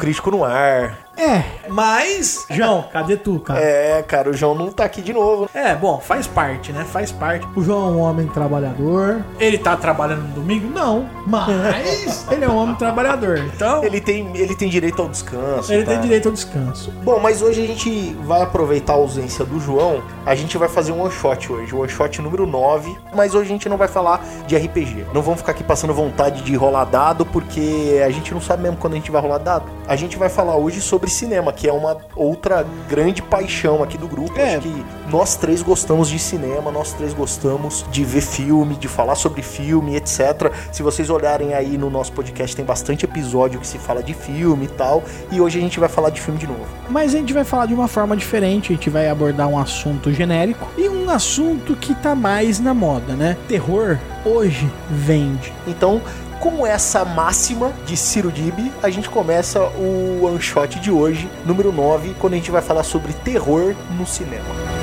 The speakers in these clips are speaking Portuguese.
Crítico no ar. É, mas. João, cadê tu, cara? É, cara, o João não tá aqui de novo. É, bom, faz parte, né? Faz parte. O João é um homem trabalhador. Ele tá trabalhando no domingo? Não. Mas ele é um homem trabalhador. Então, ele, Ele tem, ele tem direito ao descanso. tem tá? direito ao descanso. Bom, mas hoje a gente vai aproveitar a ausência do João. A gente vai fazer um one shot hoje, o one shot número 9. Mas hoje a gente não vai falar de RPG. Não vamos ficar aqui passando vontade de rolar dado, porque a gente não sabe mesmo quando a gente vai rolar dado. A gente vai falar hoje sobre cinema, que é uma outra grande paixão aqui do grupo. É. Acho que nós três gostamos de cinema, nós três gostamos de ver filme, de falar sobre filme, etc. Se vocês olharem aí no nosso podcast, tem bastante episódio que se fala de filme e tal. E hoje a gente vai falar de filme de novo. Mas a gente vai falar de uma forma diferente. A gente vai abordar um assunto genérico e um assunto que tá mais na moda, né? Terror hoje vende. Então, com essa máxima de Ciro Dib, a gente começa o one shot de hoje, número 9, quando a gente vai falar sobre terror no cinema.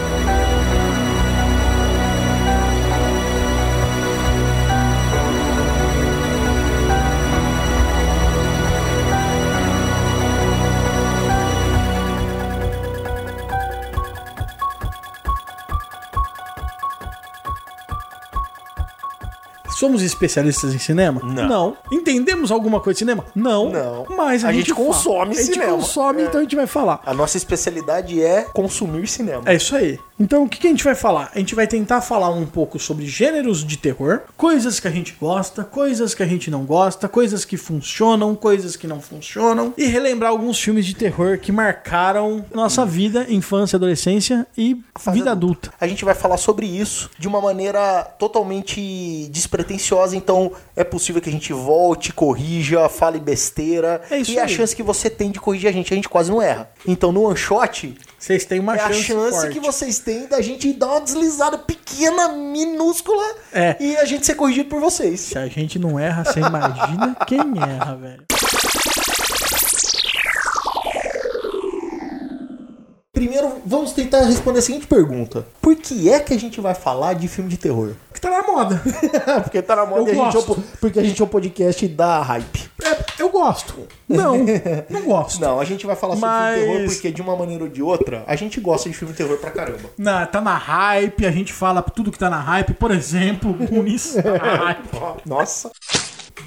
Somos especialistas em cinema? Não. Entendemos alguma coisa de cinema? Não. Não. Mas a, A gente fala. consome A gente cinema. consome, É. então a gente vai falar. A nossa especialidade é consumir cinema. É isso aí. Então o que, que a gente vai falar? A gente vai tentar falar um pouco sobre gêneros de terror, coisas que a gente gosta, coisas que a gente não gosta, coisas que funcionam, coisas que não funcionam, e relembrar alguns filmes de terror que marcaram nossa vida, infância, adolescência e vida adulta. A gente vai falar sobre isso de uma maneira totalmente despretensiosa, então é possível que a gente volte, corrija, fale besteira. É isso e a aí. chance que você tem de corrigir a gente, a gente quase não erra. Então no one shot, Vocês têm uma é a chance, chance forte. que vocês têm da gente dar uma deslizada pequena, minúscula, É. e a gente ser corrigido por vocês. Se a gente não erra, você imagina quem erra, velho. Primeiro, vamos tentar responder a seguinte pergunta: Por que é que a gente vai falar de filme de terror? Que tá na moda. porque tá na moda Eu e a gente é porque a gente é o podcast da hype. É, eu gosto. Não, não gosto. Não, a gente vai falar sobre Mas- filme terror porque de uma maneira ou de outra, a gente gosta de filme terror pra caramba. Na, tá na hype, a gente fala tudo que tá na hype, por exemplo, Goonies. tá na hype. Nossa.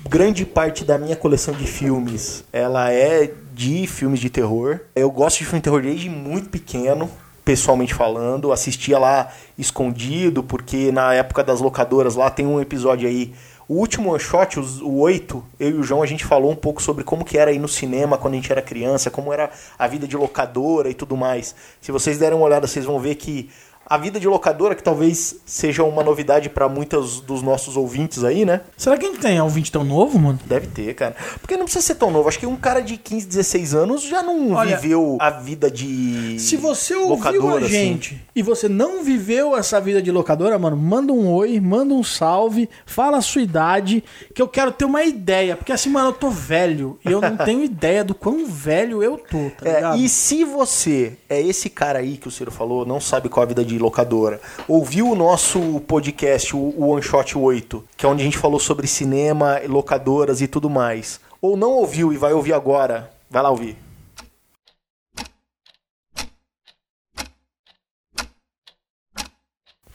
Grande parte da minha coleção de filmes, ela é de filmes de terror. Eu gosto de filme de terror desde muito pequeno, pessoalmente falando. Assistia lá escondido, porque na época das locadoras lá tem um episódio aí. O último one shot, os- o 8, eu e o João, a gente falou um pouco sobre como que era ir no cinema quando a gente era criança, como era a vida de locadora e tudo mais. Se vocês derem uma olhada, vocês vão ver que A vida de locadora, que talvez seja uma novidade pra muitos dos nossos ouvintes aí, né? Será que a gente tem ouvinte tão novo, mano? Deve ter, cara. Porque não precisa ser tão novo. Acho que um cara de 15, 16 anos já não Olha, viveu a vida de. Se você ouviu locadora, a assim. gente e você não viveu essa vida de locadora, mano, manda um oi, manda um salve, fala a sua idade, que eu quero ter uma ideia. Porque assim, mano, eu tô velho e eu não tenho ideia do quão velho eu tô, tá É, e se você é esse cara aí que o Ciro falou, não sabe qual é a vida de locadora, ouviu o nosso podcast, o One Shot 8, que é onde a gente falou sobre cinema, locadoras e tudo mais, ou não ouviu e vai ouvir agora, vai lá ouvir.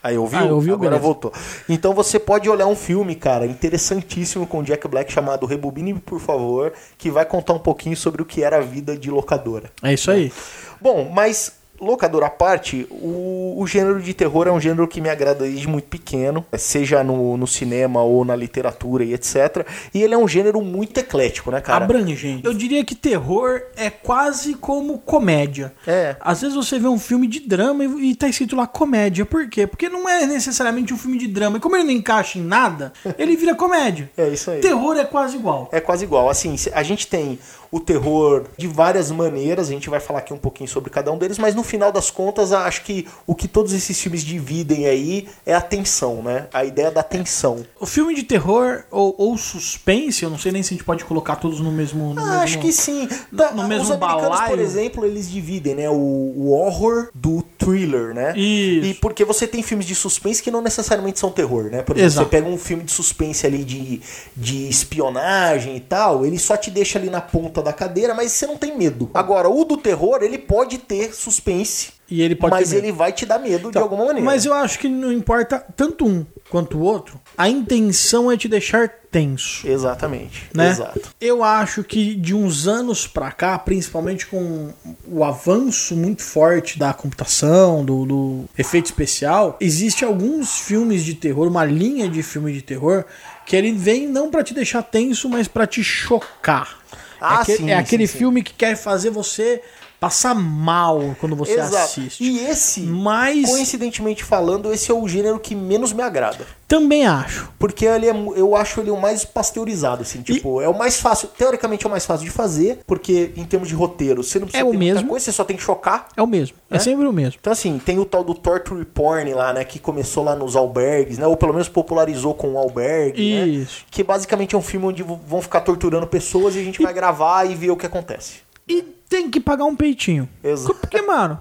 Aí ouviu? Ah, ouviu, Agora beleza. voltou. Então você pode olhar um filme, cara, interessantíssimo com Jack Black chamado Rebobine, por favor, que vai contar um pouquinho sobre o que era a vida de locadora. É isso aí. Bom, mas locadora à parte, o, o gênero de terror é um gênero que me agrada desde muito pequeno, seja no, no cinema ou na literatura e etc. E ele é um gênero muito eclético, né, cara? Abrangente. Eu diria que terror é quase como comédia. É. Às vezes você vê um filme de drama e, e tá escrito lá comédia. Por quê? Porque não é necessariamente um filme de drama. E como ele não encaixa em nada, ele vira comédia. É isso aí. Terror é quase igual. É quase igual. Assim, a gente tem o terror de várias maneiras, a gente vai falar aqui um pouquinho sobre cada um deles, mas no final das contas, acho que o que todos esses filmes dividem aí é a tensão, né? A ideia da tensão. O filme de terror ou, ou suspense, eu não sei nem se a gente pode colocar todos no mesmo. No Ah, mesmo... acho que sim. Da- no mesmo os americanos, balaio. por exemplo, eles dividem, né? O, o horror do thriller, né? Isso. E porque você tem filmes de suspense que não necessariamente são terror, né? Por exemplo, Exato. você pega um filme de suspense ali de, de espionagem e tal, ele só te deixa ali na ponta da cadeira, mas você não tem medo. Agora, o do terror, ele pode ter suspense, E ele pode mas ele vai te dar medo de alguma maneira. Mas eu acho que não importa tanto um quanto o outro, a intenção é te deixar tenso. Exatamente. Né? Exato. Eu acho que de uns anos pra cá, principalmente com o avanço muito forte da computação, do, do efeito especial, existe alguns filmes de terror, uma linha de filme de terror que ele vem não pra te deixar tenso, mas pra te chocar. Ah, é aquele, sim, é aquele sim, sim. filme que quer fazer você passar mal quando você Exato. assiste. E esse, Mas coincidentemente falando, esse é o gênero que menos me agrada. também acho. Porque ele é, eu acho ele o mais pasteurizado, assim, tipo, é o mais fácil, teoricamente é o mais fácil de fazer, porque em termos de roteiro, você não precisa É o mesmo. coisa, você só tem que chocar. É o mesmo. É, É? sempre o mesmo. Então, assim, tem o tal do torture porn lá, né, que começou lá nos albergues, né, ou pelo menos popularizou com o albergue, né, Isso. que basicamente é um filme onde vão ficar torturando pessoas e a gente vai gravar e ver o que acontece. E tem que pagar um peitinho. Exato. Porque, mano,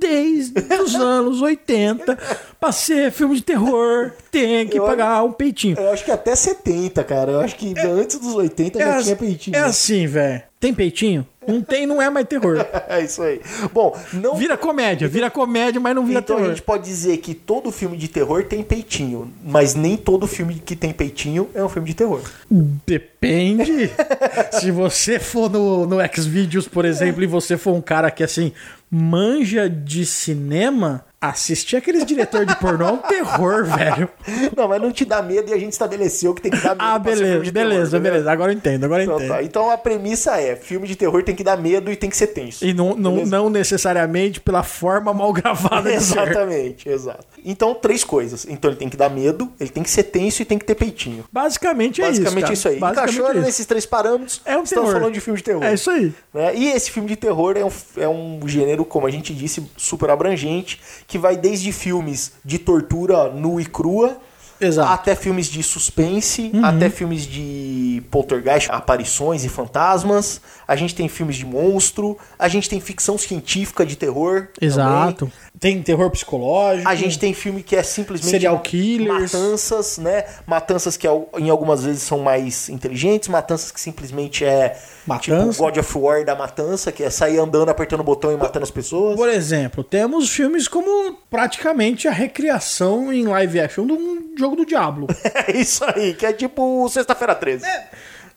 desde os anos 80, pra ser filme de terror, tem que Eu- pagar um peitinho. Eu acho que até 70, cara, eu acho que antes dos 80 já as- tinha peitinho. é assim, velho. Tem peitinho? Não tem, não é mais terror. É isso aí. Bom, não Vira comédia, vira comédia, mas não vira Então a terror. gente pode dizer que todo filme de terror tem peitinho, mas nem todo filme que tem peitinho é um filme de terror. Depende. Se você for no, no Xvideos, por exemplo, e você for um cara que, assim, manja de cinema, assistir aqueles diretores de pornô é um terror, velho. Não, mas não te dá medo e a gente estabeleceu que tem que dar medo. Ah, beleza, de terror, beleza, beleza. Agora eu entendo, agora eu Então, entendo. tá. Então a premissa é: filme de terror tem que dar medo e tem que ser tenso. E não, não, Beleza? não necessariamente pela forma mal gravada de ser. Exatamente, exato. Então, três coisas. Então ele tem que dar medo, ele tem que ser tenso e tem que ter peitinho. Basicamente é Basicamente isso. isso, aí. Basicamente Encaixou é isso. nesses três parâmetros, É um estamos terror. falando de filme de terror. É isso aí. né? E esse filme de terror é um, é um gênero, como a gente disse, super abrangente, que vai desde filmes de tortura nua e crua, Exato. até filmes de suspense, Uhum. até filmes de poltergeist, aparições e fantasmas. A gente tem filmes de monstro, a gente tem ficção científica de terror. Exato. Tem terror psicológico. também. A gente tem filme que é simplesmente Serial killers. matanças, né? Matanças que em algumas vezes são mais inteligentes, matanças que simplesmente é Matança. tipo God of War da matança, que é sair andando, apertando o botão e matando as pessoas. Por exemplo, temos filmes como praticamente a recriação em live action de um jogo do Diablo. É isso aí, que é tipo Sexta-feira 13.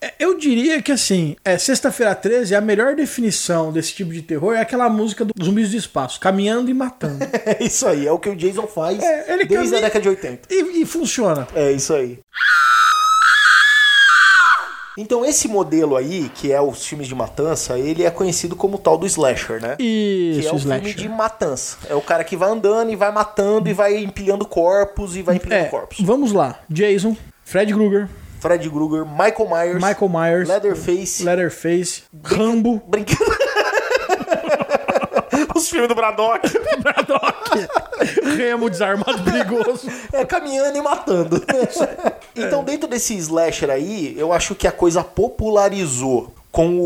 É, Eu diria que assim, é, Sexta-feira 13, a melhor definição desse tipo de terror é aquela música dos zumbis do espaço, caminhando e matando. É isso aí, é o que o Jason faz É, desde a caminha- década de 80. e, e funciona. É isso aí. Então esse modelo aí, que é os filmes de matança, ele é conhecido como o tal do slasher, né? Isso, que é o slasher. filme de matança. É o cara que vai andando e vai matando e vai empilhando corpos e vai empilhando É, corpos. vamos lá. Jason, Fred Krueger, Fred Krueger, Michael Myers, Michael Myers, Leatherface, Leatherface, Rambo, Brinquedo. Os filmes do Braddock. Remo desarmado perigoso. É, caminhando e matando. então, dentro desse slasher aí, eu acho que a coisa popularizou com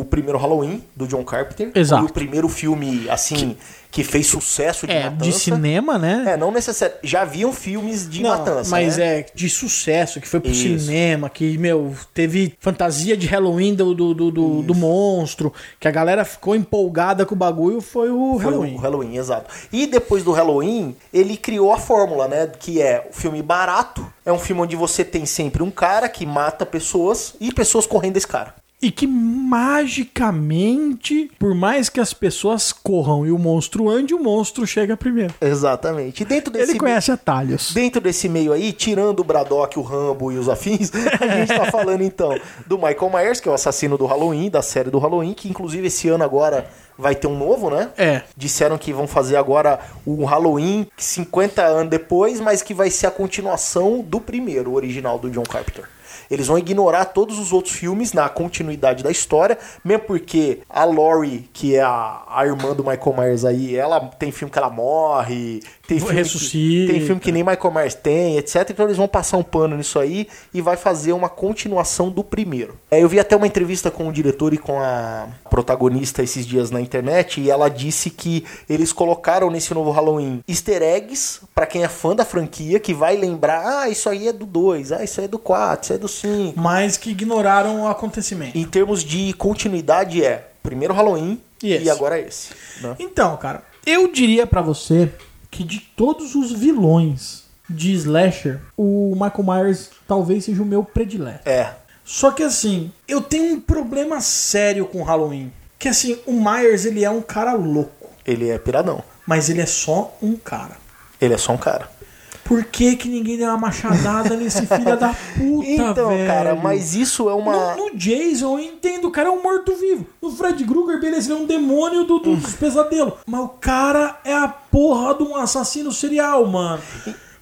o primeiro Halloween, do John Carpenter. Exato. Foi o primeiro filme, assim, que, fez sucesso de É, matança. de cinema, né? É, não necessariamente. Já haviam filmes de Não, matança, mas né? é de sucesso, que foi pro Isso. cinema, que, meu, teve fantasia de Halloween do, do, do, do- do monstro, que a galera ficou empolgada com o bagulho, foi o Foi Halloween. o Halloween, exato. E depois do Halloween, ele criou a fórmula, né? Que é o filme barato. É um filme onde você tem sempre um cara que mata pessoas e pessoas correndo desse cara. E que magicamente, por mais que as pessoas corram e o monstro ande, o monstro chega primeiro. Exatamente. E dentro desse Ele conhece atalhos. Dentro desse meio aí, tirando o Braddock, o Rambo e os afins, a gente tá falando então do Michael Myers, que é o assassino do Halloween, da série do Halloween, que inclusive esse ano agora vai ter um novo, né? É. Disseram que vão fazer agora o Halloween 50 anos depois, mas que vai ser a continuação do primeiro, o original do John Carpenter. Eles vão ignorar todos os outros filmes na continuidade da história, mesmo porque a Laurie, que é a, a irmã do Michael Myers aí, ela tem filme que ela morre, tem filme, Ressuscita. que, tem filme que nem Michael Myers tem, etc. Então eles vão passar um pano nisso aí e vai fazer uma continuação do primeiro. É, eu vi até uma entrevista com o diretor e com a protagonista esses dias na internet e ela disse que eles colocaram nesse novo Halloween easter eggs pra quem é fã da franquia, que vai lembrar, ah, isso aí é do 2, ah, isso aí é do 4, isso aí é do 5. Mas que ignoraram o acontecimento. Em termos de continuidade é primeiro Halloween E esse? e agora esse. né? Então, cara, eu diria pra você que de todos os vilões de slasher, o Michael Myers talvez seja o meu predileto. É, Só que assim, eu tenho um problema sério com Halloween. Que assim, o Myers ele é um cara louco, ele é piradão. mas ele é só um cara. Ele é só um cara. Por que, que ninguém deu uma machadada nesse filho da puta, Então, velho? cara, mas isso é uma. No, no Jason, eu entendo, o cara é um morto-vivo. No Fred Krueger, beleza, ele é um demônio do, do- dos pesadelos. Mas o cara é a porra de um assassino serial, mano.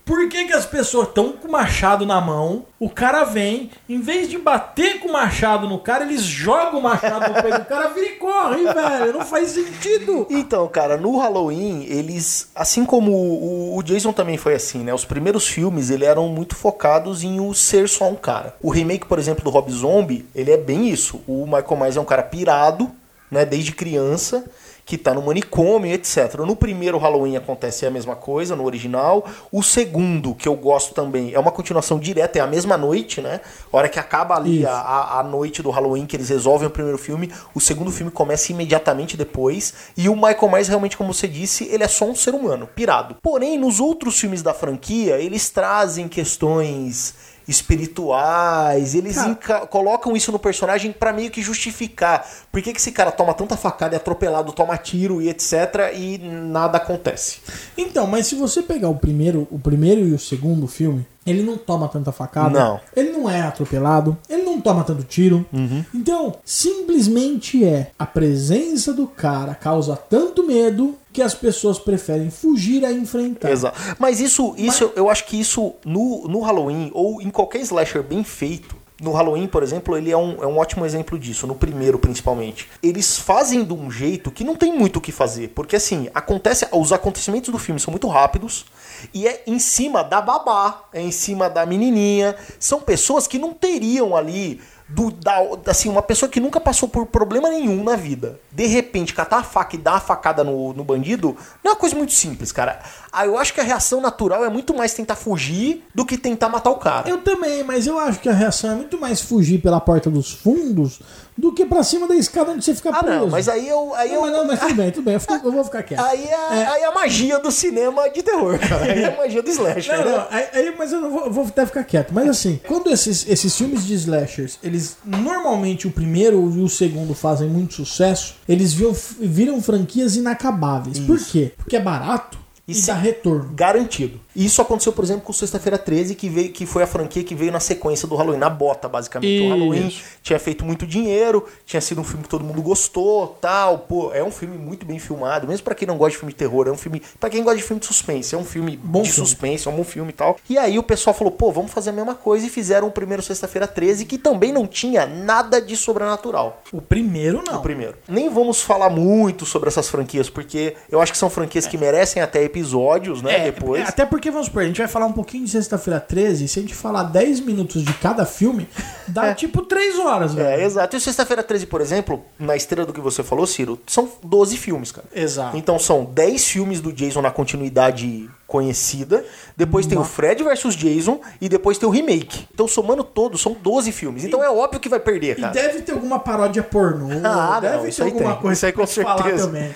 Por que, que as pessoas estão com o machado na mão? O cara vem, em vez de bater com o machado no cara, eles jogam o machado no peito do cara, vira e corre, velho. Não faz sentido. Então, cara, no Halloween, eles. Assim como o, o Jason também foi assim, né? Os primeiros filmes, ele eram muito focados em o ser só um cara. O remake, por exemplo, do Rob Zombie, ele é bem isso. O Michael Myers é um cara pirado, né? Desde criança. Que tá no manicômio, etc. No primeiro Halloween acontece a mesma coisa, no original. O segundo, que eu gosto também, é uma continuação direta, é a mesma noite, né? A hora que acaba ali a, a, a noite do Halloween, que eles resolvem o primeiro filme, o segundo filme começa imediatamente depois. E o Michael Myers, realmente, como você disse, ele é só um ser humano, pirado. Porém, nos outros filmes da franquia, eles trazem questões espirituais, eles Cara. colocam isso no personagem pra meio que justificar por que, que esse cara toma tanta facada, é atropelado, toma tiro e etc. e nada acontece. Então, mas se você pegar o primeiro, o primeiro e o segundo filme, ele não toma tanta facada. Não. Ele não é atropelado. Ele não toma tanto tiro. Então, simplesmente é a presença do cara causa tanto medo que as pessoas preferem fugir a enfrentar. Exato. Mas isso, isso eu acho que isso no, no Halloween, ou em qualquer slasher bem feito, no Halloween, por exemplo, ele é um, é um ótimo exemplo disso, no primeiro principalmente. Eles fazem de um jeito que não tem muito o que fazer, porque assim, acontece, os acontecimentos do filme são muito rápidos e é em cima da babá, é em cima da menininha. São pessoas que não teriam ali do, da, assim, uma pessoa que nunca passou por problema nenhum na vida, de repente catar a faca e dar uma facada no, no bandido, não é uma coisa muito simples, cara. Ah, eu acho que a reação natural é muito mais tentar fugir do que tentar matar o cara. Eu também, mas eu acho que a reação é muito mais fugir pela porta dos fundos do que pra cima da escada onde você fica Ah, preso. não, mas aí eu. Aí Não, eu mas, não, mas tudo bem, tudo bem. Eu, fico- eu vou ficar quieto. Aí é, aí é a magia do cinema de terror, cara. Aí é a magia do slasher. Não, né? não, aí, aí- mas eu não vou, vou até ficar quieto. Mas assim, quando esses, esses filmes de slashers, eles normalmente o primeiro e o segundo fazem muito sucesso, eles viram, viram franquias inacabáveis. Por quê? Porque é barato e, E dá retorno. Garantido. E isso aconteceu, por exemplo, com Sexta-feira 13, que, veio, que foi a franquia que veio na sequência do Halloween, na bota, basicamente. Isso. O Halloween tinha feito muito dinheiro, tinha sido um filme que todo mundo gostou, tal. Pô, é um filme muito bem filmado, mesmo pra quem não gosta de filme de terror, é um filme. Pra quem gosta de filme de suspense, é um filme Bom de filme. suspense, é um bom filme e tal. E aí o pessoal falou, pô, vamos fazer a mesma coisa e fizeram o primeiro Sexta-feira 13, que também não tinha nada de sobrenatural. O primeiro não. O primeiro. Nem vamos falar muito sobre essas franquias, porque eu acho que são franquias que merecem até episódios, né? É, depois. é, Até porque, vamos supor, a gente vai falar um pouquinho de Sexta-feira 13, se a gente falar 10 minutos de cada filme, dá tipo 3 horas, velho. É, exato. E Sexta-feira 13, por exemplo, na esteira do que você falou, Ciro, são 12 filmes, cara. Exato. Então são 10 filmes do Jason na continuidade conhecida, depois tem o Fred vs Jason e depois tem o remake. Então somando todos, são 12 filmes. Então é óbvio que vai perder, E cara. deve ter alguma paródia pornô, Ah, deve não, ter alguma tem. coisa Isso aí com certeza. também.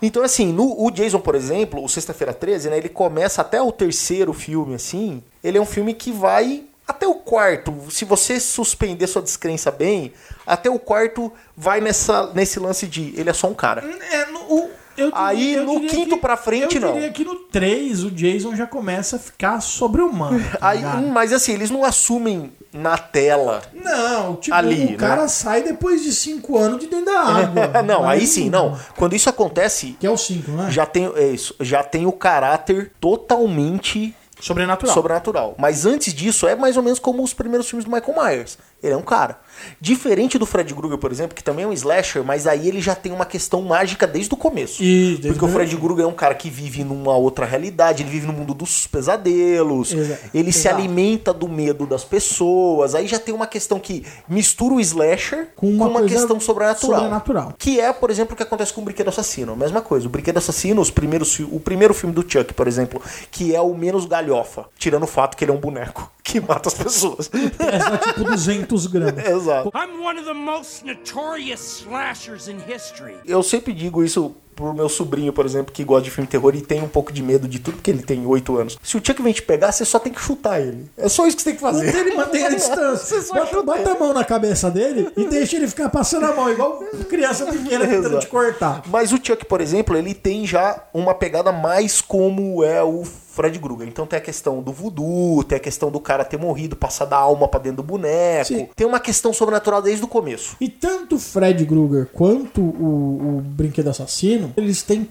Então, assim, no, o Jason, por exemplo, o Sexta-feira 13, né? Ele começa até o terceiro filme, assim. Ele é um filme que vai até o quarto. Se você suspender sua descrença bem, até o quarto vai nessa, nesse lance de ele é só um cara. É, no, o- eu Aí, eu no quinto que- pra frente, eu não. diria que no 3 o Jason já começa a ficar sobre-humano. tá Aí, ligado? mas assim, eles não assumem na tela. Não, tipo, Ali, o cara né? sai depois de 5 anos de dentro da água. não, aí Mas- sim, não. Quando isso acontece, Que é o 5, não é? já tem, é isso, já tem o caráter totalmente Sobrenatural. sobrenatural. Mas antes disso, é mais ou menos como os primeiros filmes do Michael Myers. Ele é um cara. Diferente do Fred Krueger, por exemplo, que também é um slasher, mas aí ele já tem uma questão mágica desde o começo. Isso, desde Porque o Fred Krueger é um cara que vive numa outra realidade, ele vive no mundo dos pesadelos, Exa- ele se exato. alimenta do medo das pessoas. Aí já tem uma questão que mistura o slasher Com uma coisa questão sobrenatural. sobrenatural. Que é, por exemplo, o que acontece com o Brinquedo Assassino. A mesma coisa. O Brinquedo Assassino, os primeiros, o primeiro filme do Chuck, por exemplo, que é o menos galhofa. Tirando o fato que ele é um boneco que mata as pessoas. Pesa tipo 200 gramas. Exato. I'm one of the most notorious slashers in history. Eu sempre digo isso pro meu sobrinho, por exemplo, que gosta de filme de terror e tem um pouco de medo de tudo, porque ele tem 8 anos. Se o Chuck vem te pegar, você só tem que chutar ele. É só isso que você tem que fazer. Ele mantém a Você distância. Bota, bota a mão na cabeça dele e deixa ele ficar passando a mão, igual criança pequena tentando te cortar. Mas o Chuck, por exemplo, ele tem já uma pegada mais como é o Fred Krueger. Então tem a questão do voodoo, tem a questão do cara ter morrido, passar da alma pra dentro do boneco. Sim. Tem uma questão sobrenatural desde o começo. E tanto Fred Krueger quanto o, o Brinquedo Assassino, eles têm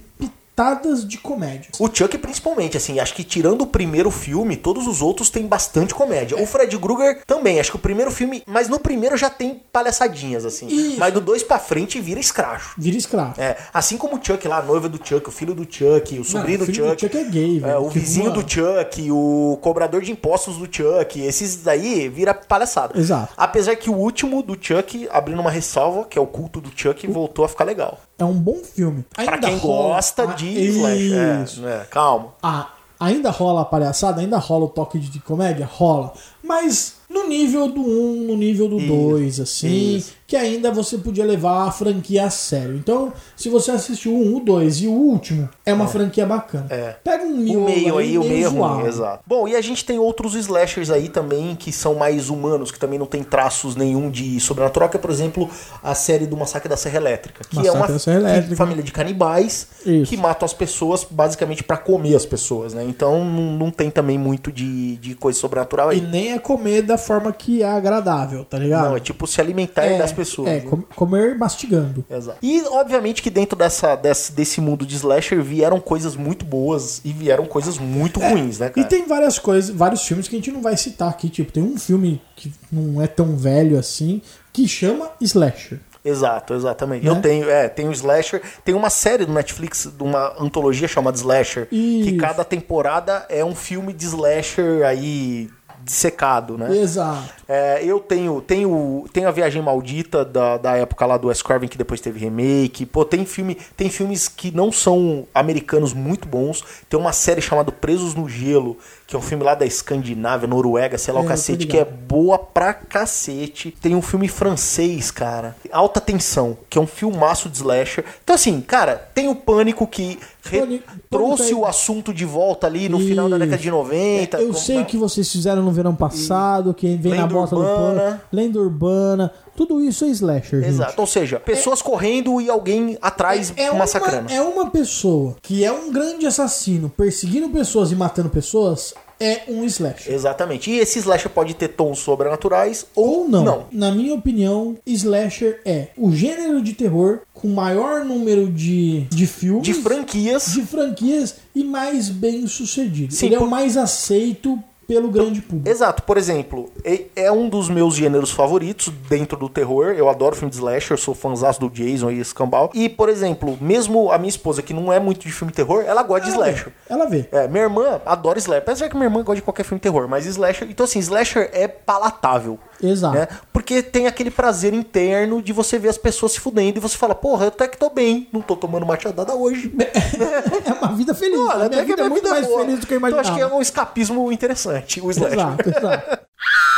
pitadas de comédia. O Chuck, principalmente, assim, acho que tirando o primeiro filme, todos os outros têm bastante comédia. O Fred Krueger também, acho que o primeiro filme, mas no primeiro já tem palhaçadinhas, assim. Isso. Mas do dois pra frente vira escracho. Vira escravo. É, assim como o Chuck lá, a noiva do Chuck, o filho do Chuck, o sobrinho o do Chuck. do Chuck é gay, velho. o Que vizinho do Chuck, o cobrador de impostos do Chuck, esses daí vira palhaçada. Exato. Apesar que o último do Chuck, abrindo uma ressalva, que é o culto do Chuck, voltou a ficar legal. É um bom filme. Pra Ainda quem rola gosta a- de slasher. Isso. É, é, calma. Ah, ainda rola a palhaçada, ainda rola o toque de, de comédia? Rola. Mas no nível do 1, no nível do Isso, 2, assim, isso. Que ainda você podia levar a franquia a sério. Então, se você assistiu o 1, o 2 e o último, é uma franquia bacana. É. Pega um O miolo meio aí, o meio é ruim, exato. Bom, e a gente tem outros slashers aí também que são mais humanos, que também não tem traços nenhum de sobrenatural, que é, por exemplo, a série do Massacre da Serra Elétrica, que Massacre é uma da Serra Elétrica. família de canibais Isso. que matam as pessoas basicamente pra comer as pessoas, né? Então não, tem também muito de, de coisa sobrenatural E aí. nem é comer da forma que é agradável, tá ligado? Não, é tipo se alimentar das pessoas. É, né? com- comer mastigando. Exato. E obviamente que dentro dessa, desse, desse mundo de slasher vieram coisas muito boas e vieram coisas muito ruins, né, É, E cara? tem várias coisas, vários filmes que a gente não vai citar aqui. Tipo, tem um filme que não é tão velho assim, que chama Slasher. Exato, exatamente. Né? Eu tenho, é, tem o Slasher, tem uma série do Netflix, de uma antologia chamada Slasher, que Isso. cada temporada é um filme de Slasher aí dissecado, né? Exato. É, eu tenho, tenho, tenho a Viagem Maldita da, da época lá do Wes Craven, que depois teve remake. Pô, tem filme, tem filmes que não são americanos muito bons. Tem uma série chamada Presos no Gelo, que é um filme lá da Escandinávia, Noruega, sei lá É, o cacete, que é boa pra cacete. Tem um filme francês, cara, Alta Tensão, que é um filmaço de slasher. Então assim, cara, tem o Pânico que Pânico- trouxe Pânico é- o assunto de volta ali no final da década de 90. Eu como- sei o que vocês fizeram no verão passado, que vem na Famosa do urbana. pânico, lenda urbana, tudo isso é slasher, gente. Exato. Ou seja, pessoas correndo e alguém atrás É uma, massacrando. é uma pessoa que é um grande assassino perseguindo pessoas e matando pessoas, é um slasher. Exatamente. E esse slasher pode ter tons sobrenaturais ou, Ou não. Na minha opinião, slasher é o gênero de terror com maior número de, de filmes, De franquias. de franquias e mais bem sucedido. Sim, Ele é por- o mais aceito pelo grande público. Exato, por exemplo, é- é um dos meus gêneros favoritos dentro do terror. Eu adoro filme de slasher, sou fãzaço do Jason e escambau. E, por exemplo, mesmo a minha esposa, que não é muito de filme de terror, ela gosta de Ela vê, slasher. Ela vê. É, minha irmã adora slasher. Apesar que minha irmã gosta de qualquer filme de terror, mas slasher. Então, assim, slasher é palatável. Exato. Né? Porque tem aquele prazer interno de você ver as pessoas se fudendo e você fala, porra, eu até que tô bem, não tô tomando machadada hoje. É uma vida feliz. Olha, a minha até que vida é muito vida mais boa. feliz do que eu Então imaginava. acho que é um escapismo interessante, o slasher. Exato, exato.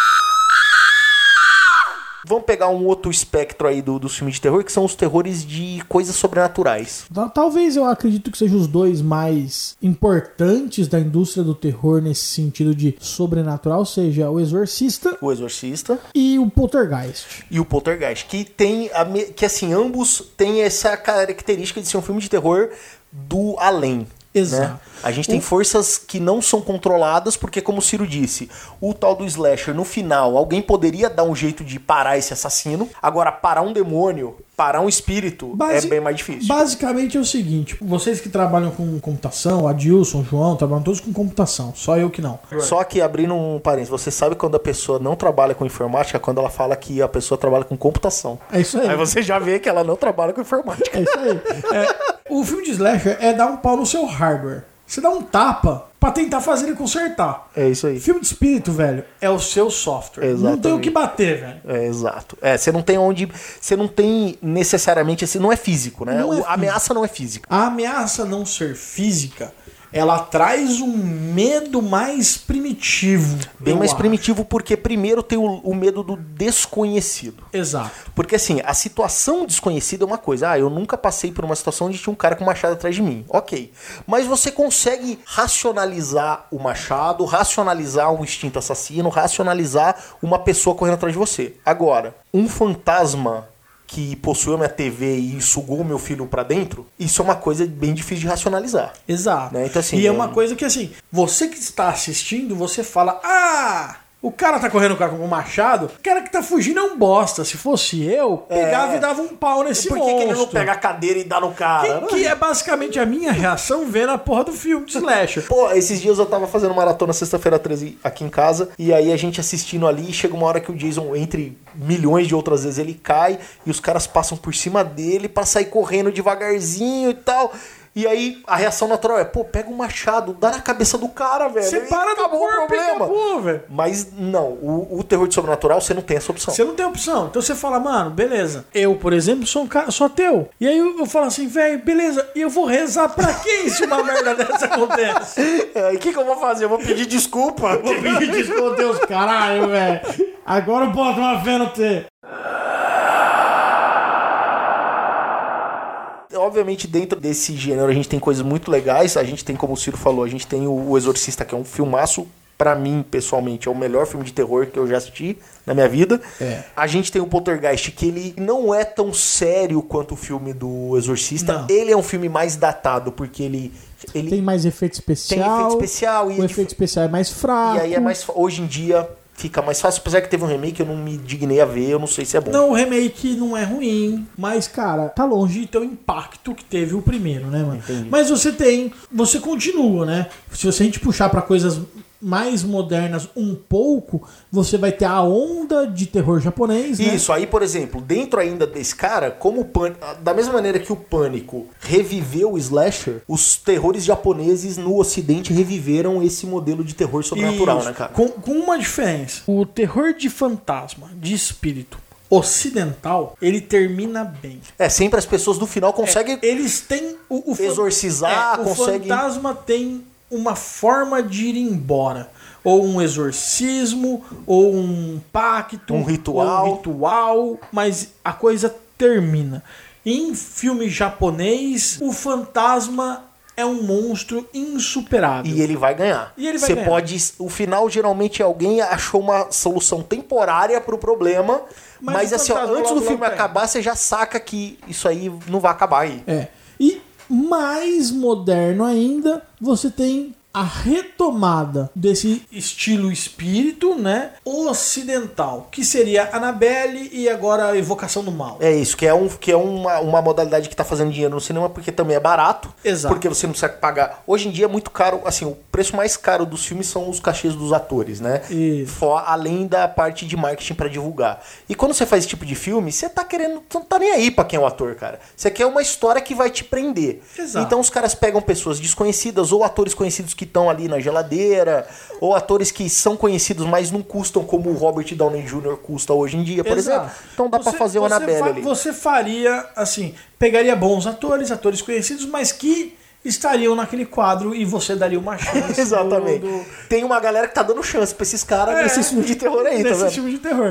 Vamos pegar um outro espectro aí do, dos filmes de terror, que são os terrores de coisas sobrenaturais. Tal- Talvez eu acredito que sejam os dois mais importantes da indústria do terror nesse sentido de sobrenatural, seja o Exorcista O Exorcista e o Poltergeist. e o Poltergeist, que tem a que assim, ambos têm essa característica de ser um filme de terror do além. Exato. né? A gente tem forças que não são controladas, porque, como o Ciro disse, o tal do slasher, no final, alguém poderia dar um jeito de parar esse assassino. Agora, parar um demônio, parar um espírito, Basi- é bem mais difícil. Basicamente é o seguinte: vocês que trabalham com computação, Adilson, João, trabalham todos com computação, só eu que não. Só que abrindo um parênteses, você sabe quando a pessoa não trabalha com informática, quando ela fala que a pessoa trabalha com computação. É isso aí. Aí você já vê que ela não trabalha com informática. É isso aí. É, o filme de slasher é dar um pau no seu hardware. Você dá um tapa pra tentar fazer ele consertar. É isso aí. Filme de espírito, velho, é o seu software. Não tem o Exatamente. que bater, velho. É, exato. É, você não tem onde. Você não tem necessariamente. Assim, não é físico, né? Não é O- a ameaça não é física. A ameaça não ser física, ela traz um medo mais primitivo. Bem mais acho. primitivo, porque primeiro tem o, o medo do desconhecido. Exato. Porque assim, a situação desconhecida é uma coisa. Ah, eu nunca passei por uma situação onde tinha um cara com um machado atrás de mim. Ok. Mas você consegue racionalizar o machado, racionalizar um instinto assassino, racionalizar uma pessoa correndo atrás de você. Agora, um fantasma que possuiu minha TV e sugou meu filho pra dentro, isso é uma coisa bem difícil de racionalizar. Exato. Né? Então, assim, e é é- uma coisa que, assim, você que está assistindo, você fala, ah, o cara tá correndo com um machado, o cara que tá fugindo é um bosta. Se fosse eu, pegava e dava um pau nesse Por que, que ele não monstro. pega a cadeira e dá no cara? Que, que é basicamente a minha reação vendo a porra do filme de slasher. Pô, esses dias eu tava fazendo maratona sexta-feira 13 aqui em casa, e aí a gente assistindo ali, chega uma hora que o Jason, entre milhões de outras vezes, ele cai, e os caras passam por cima dele pra sair correndo devagarzinho e tal. E aí a reação natural é, pô, pega um machado, dá na cabeça do cara, velho. Você para do corpo e acabou, velho. Mas não, o, o terror de sobrenatural você não tem essa opção. Você não tem opção. Então você fala, mano, beleza. Eu, por exemplo, sou um cara, sou ateu. E aí eu, eu falo assim, velho, beleza. E eu vou rezar pra quem se uma merda dessa acontece? É, e o que, que eu vou fazer? Eu vou pedir desculpa. Vou pedir desculpa, Deus, caralho, velho. Agora eu boto uma fé no T. Obviamente, dentro desse gênero, a gente tem coisas muito legais. A gente tem, como o Ciro falou, a gente tem o Exorcista, que é um filmaço. Pra mim, pessoalmente, é o melhor filme de terror que eu já assisti na minha vida. É. A gente tem o Poltergeist, que ele não é tão sério quanto o filme do Exorcista. Não. Ele é um filme mais datado, porque ele. ele Tem mais efeito especial. Tem efeito especial e O ele- efeito especial é mais fraco. E aí é mais. Hoje em dia fica mais fácil. Apesar que teve um remake, eu não me dignei a ver, eu não sei se é bom. Não, o remake não é ruim, mas, cara, tá longe de ter o impacto que teve o primeiro, né, mano? Entendi. Mas você tem. Você continua, né? Se você a gente puxar pra coisas mais modernas um pouco, você vai ter a onda de terror japonês, né? Isso, aí, por exemplo, dentro ainda desse cara, como o Pânico. Da mesma maneira que o Pânico reviveu o slasher, os terrores japoneses no ocidente reviveram esse modelo de terror sobrenatural, Isso. né, cara? Com, com uma diferença. O terror de fantasma, de espírito ocidental, ele termina bem. É, sempre as pessoas no final conseguem. Eles têm o, o Exorcizar, é, o consegue- fantasma tem uma forma de ir embora. Ou um exorcismo, ou um pacto, Um ritual. ou um ritual, mas a coisa termina. Em filme japonês, o fantasma é um monstro insuperável. E ele vai ganhar. E ele vai Você ganhar. pode. O final, geralmente, alguém achou uma solução temporária pro problema. Mas Mas, o assim, ó, antes do filme acabar, você já saca que isso aí não vai acabar aí. É. E mais moderno ainda, você tem a retomada desse estilo espírito, né? Ocidental, que seria Annabelle e agora a evocação do mal. É isso, que é, um, que é uma, uma modalidade que tá fazendo dinheiro no cinema porque também é barato. Exato. Porque você não precisa pagar. Hoje em dia é muito caro, assim, o preço mais caro dos filmes são os cachês dos atores, né? Isso. Além da parte de marketing pra divulgar. E quando você faz esse tipo de filme, você tá querendo. Não tá nem aí pra quem é o ator, cara. Você quer uma história que vai te prender. Exato. Então os caras pegam pessoas desconhecidas, ou atores conhecidos que estão ali na geladeira, ou atores que são conhecidos, mas não custam como o Robert Downey Jr. custa hoje em dia, por Exato. exemplo. Então dá pra Você- fazer o Annabelle fa- ali. Você faria, assim, pegaria bons atores, atores conhecidos, mas que estariam naquele quadro e você daria uma chance. Exatamente. do- Tem uma galera que tá dando chance pra esses caras É, nesse filme de terror aí, tá nesse filme de terror.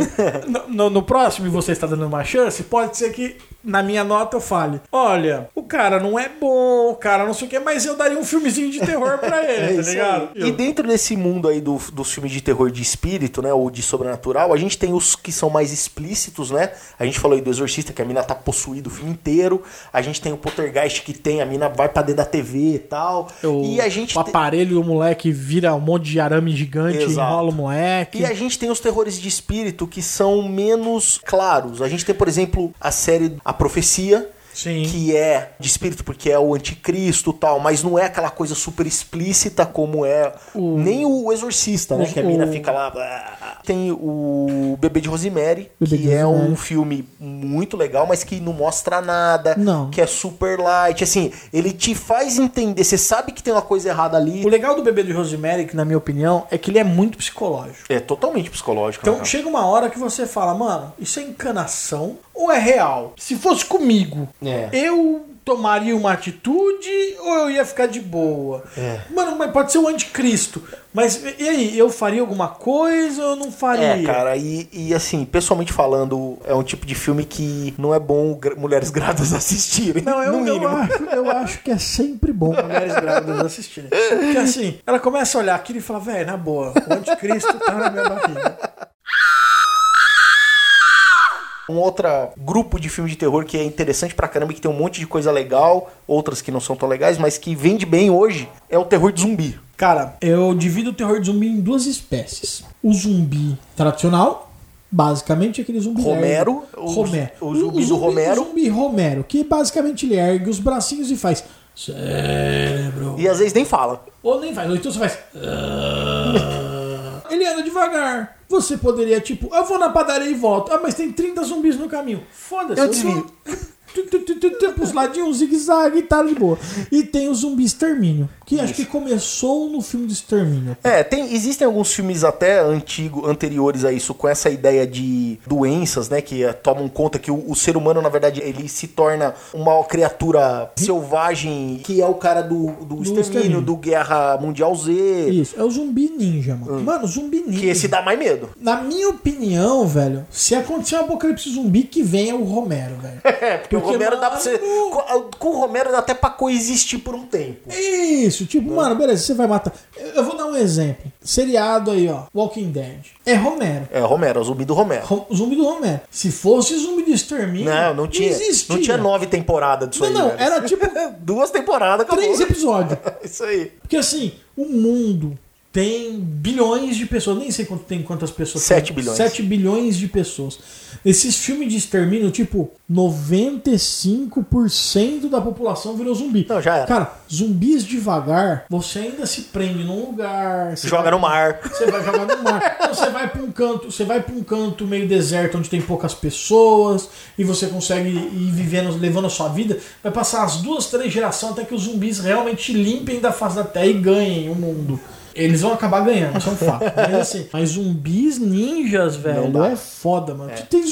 no, no- no próximo, e você está dando uma chance, pode ser que na minha nota eu fale: olha, o cara não é bom, o cara não sei o que, mas eu daria um filmezinho de terror pra ele, É tá ligado? aí. E dentro desse mundo aí do, dos filmes de terror de espírito, né? Ou de sobrenatural, a gente tem os que são mais explícitos, né? A gente falou aí do Exorcista, que a mina tá possuída o filme inteiro. A gente tem o Poltergeist, que tem, a mina vai pra dentro da TV e tal. O, e a gente o tem- aparelho, o moleque vira um monte de arame gigante, Exato. enrola o moleque. E a gente tem os terrores de espírito que são menos claros. A gente tem, por exemplo, a série A Profecia. Sim. Que é de espírito, porque é o anticristo e tal, mas não é aquela coisa super explícita como é. Nem o exorcista, né? O- Que a mina o- fica lá. blá. Tem o Bebê de Rosemary, Bebê que de é Rosemary. um filme muito legal, mas que não mostra nada. Não. Que é super light. Assim, ele te faz entender. Você sabe que tem uma coisa errada ali. O legal do bebê de Rosemary, que na minha opinião, é que ele é muito psicológico. É totalmente psicológico. Então né? chega uma hora que você fala, mano, isso é encanação ou é real? Se fosse comigo, É. eu tomaria uma atitude ou eu ia ficar de boa? É. Mano, mas pode ser o anticristo. Mas e aí, eu faria alguma coisa ou eu não faria? É, cara, e, e assim, pessoalmente falando, é um tipo de filme que não é bom mulheres grávidas assistirem. Não, eu, no eu, mínimo. acho, eu acho que é sempre bom mulheres grávidas assistirem. Porque assim, ela começa a olhar aquilo e fala, velho, na boa, o anticristo tá na minha barriga. Um outro grupo de filme de terror que é interessante pra caramba, que tem um monte de coisa legal, outras que não são tão legais, mas que vende bem hoje, é o terror de zumbi. Cara, eu divido o terror de zumbi em duas espécies. O zumbi tradicional, basicamente aquele zumbi Romero, ergue- o- Romero. o zumbi do Romero. O zumbi Romero, que basicamente ele ergue os bracinhos e faz cérebro. E às vezes nem fala. Ou nem faz, ou então você faz. Ele anda devagar. Você poderia, tipo, eu vou na padaria e volto. Ah, mas tem 30 zumbis no caminho. Foda-se. Eu desvio. Pros ladinhos, um zigue-zague e tá de boa. E tem o zumbi extermínio, que acho que começou no filme do extermínio. É, tem, existem alguns filmes até antigo, anteriores a isso, com essa ideia de doenças, né? Que eh, tomam conta que o, o ser humano, na verdade, ele se torna uma criatura selvagem, que é o cara do, do, extermínio, extermínio. do Guerra Mundial Z. Isso, é o zumbi ninja, mano. Mano, zumbi ninja. Que esse dá mais medo. Na minha opinião, velho, se acontecer um apocalipse zumbi, que venha o Romero, velho. É, porque, o Romero dá pra mano, você. Com, com o Romero dá até pra coexistir por um tempo. Isso, tipo, mano, beleza, você vai matar. Eu- Eu vou dar um exemplo. Seriado aí, ó, Walking Dead. É Romero. É, Romero, é o zumbi do Romero. Rom- Zumbi do Romero. Se fosse zumbi de extermínio. Não, não tinha. existia. Não tinha nove temporadas disso Não, aí. não, velho. era tipo Duas temporadas, acabou. três episódios. Isso aí. Porque assim, o mundo tem bilhões de pessoas, nem sei quanto tem quantas pessoas. Sete tem. bilhões. 7 bilhões de pessoas. Esses filmes de extermínio, tipo, 95% da população virou zumbi. Não, já era. Cara, zumbis devagar, você ainda se prende num lugar. você Joga vai- no mar. Você vai jogar no mar. Então, você vai para um canto, você vai para um canto meio deserto onde tem poucas pessoas e você consegue ir vivendo, levando a sua vida. Vai passar as duas, três gerações até que os zumbis realmente te limpem da face da terra e ganhem o mundo. Eles vão acabar ganhando, isso é um fato. Mas assim, mas zumbis ninjas, velho, dá. é foda, mano. Tu tem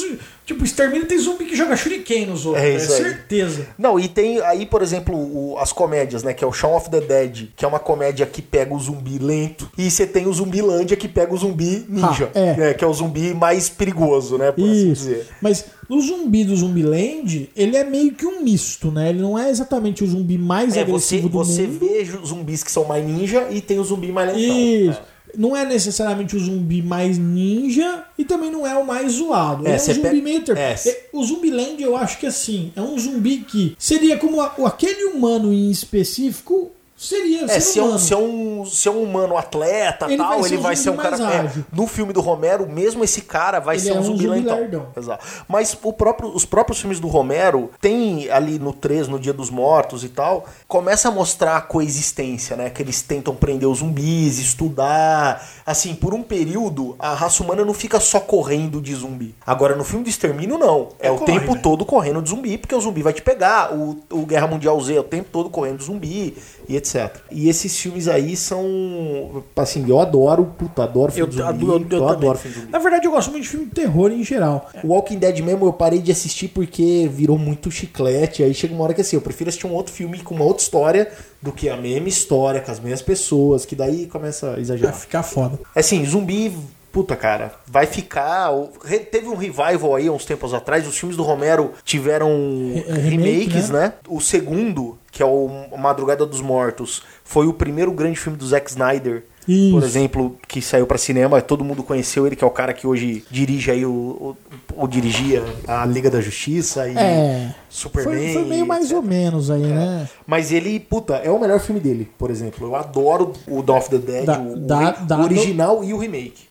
tipo, extermínio tem zumbi que joga shuriken nos outros, É é, isso aí. certeza. Não, e tem aí, por exemplo, o- as comédias, né? Que é o Shaun of the Dead, que é uma comédia que pega o zumbi lento. E você tem o Zumbilândia, que pega o zumbi ninja. Ah, é. né, que é o zumbi mais perigoso, né? Por assim Isso. dizer. Mas no zumbi do Zumbiland, ele é meio que um misto, né? Ele não é exatamente o zumbi mais É, você, agressivo do você mundo. vê ju- zumbis que são mais ninja e tem o zumbi mais lentão. Isso. Não é necessariamente o zumbi mais ninja e também não é o mais zoado. É, É, um zumbi pe- meio. É. É, O Zumbiland eu acho que assim, é um zumbi que seria como aquele humano em específico seria É, ser se é, um, humano. se, é um, se é um humano atleta Ele tal, vai ele vai ser um cara. é, no filme do Romero, mesmo esse cara vai Ele ser é um um zumbi. Exato. Mas o próprio, os próprios filmes do Romero, tem ali no 3, no Dia dos Mortos e tal, começa a mostrar a coexistência, né? Que eles tentam prender os zumbis, estudar. Assim, por um período, a raça humana não fica só correndo de zumbi. Agora, no filme do Extermínio, não. É, É, o corre, tempo né? todo correndo de zumbi, porque o zumbi vai te pegar. O, o Guerra Mundial Z é o tempo todo correndo de zumbi e etc. E esses filmes aí são. Assim, eu adoro, puta, adoro filme de zumbi. Eu, adoro filme zumbi. Na verdade, eu gosto muito de filme de terror em geral. O Walking Dead mesmo eu parei de assistir porque virou muito chiclete. Aí chega uma hora que assim, eu prefiro assistir um outro filme com uma outra história do que a mesma história, com as mesmas pessoas, que daí começa a Vai exagerar. ficar foda. Assim, zumbi, puta cara, vai ficar. o- Teve um revival aí uns tempos atrás, os filmes do Romero tiveram Re- remake, remakes, né? O segundo, que é o Madrugada dos Mortos, foi o primeiro grande filme do Zack Snyder. Isso. Por exemplo, que saiu pra cinema, todo mundo conheceu ele, que é o cara que hoje dirige aí o, o, o dirigia a Liga da Justiça e É. Superman. Foi, foi meio mais ou menos aí, né? Mas ele, puta, é o melhor filme dele, por exemplo. Eu adoro o Dawn of the Dead, Da- o, o da- re- da- o original e o remake.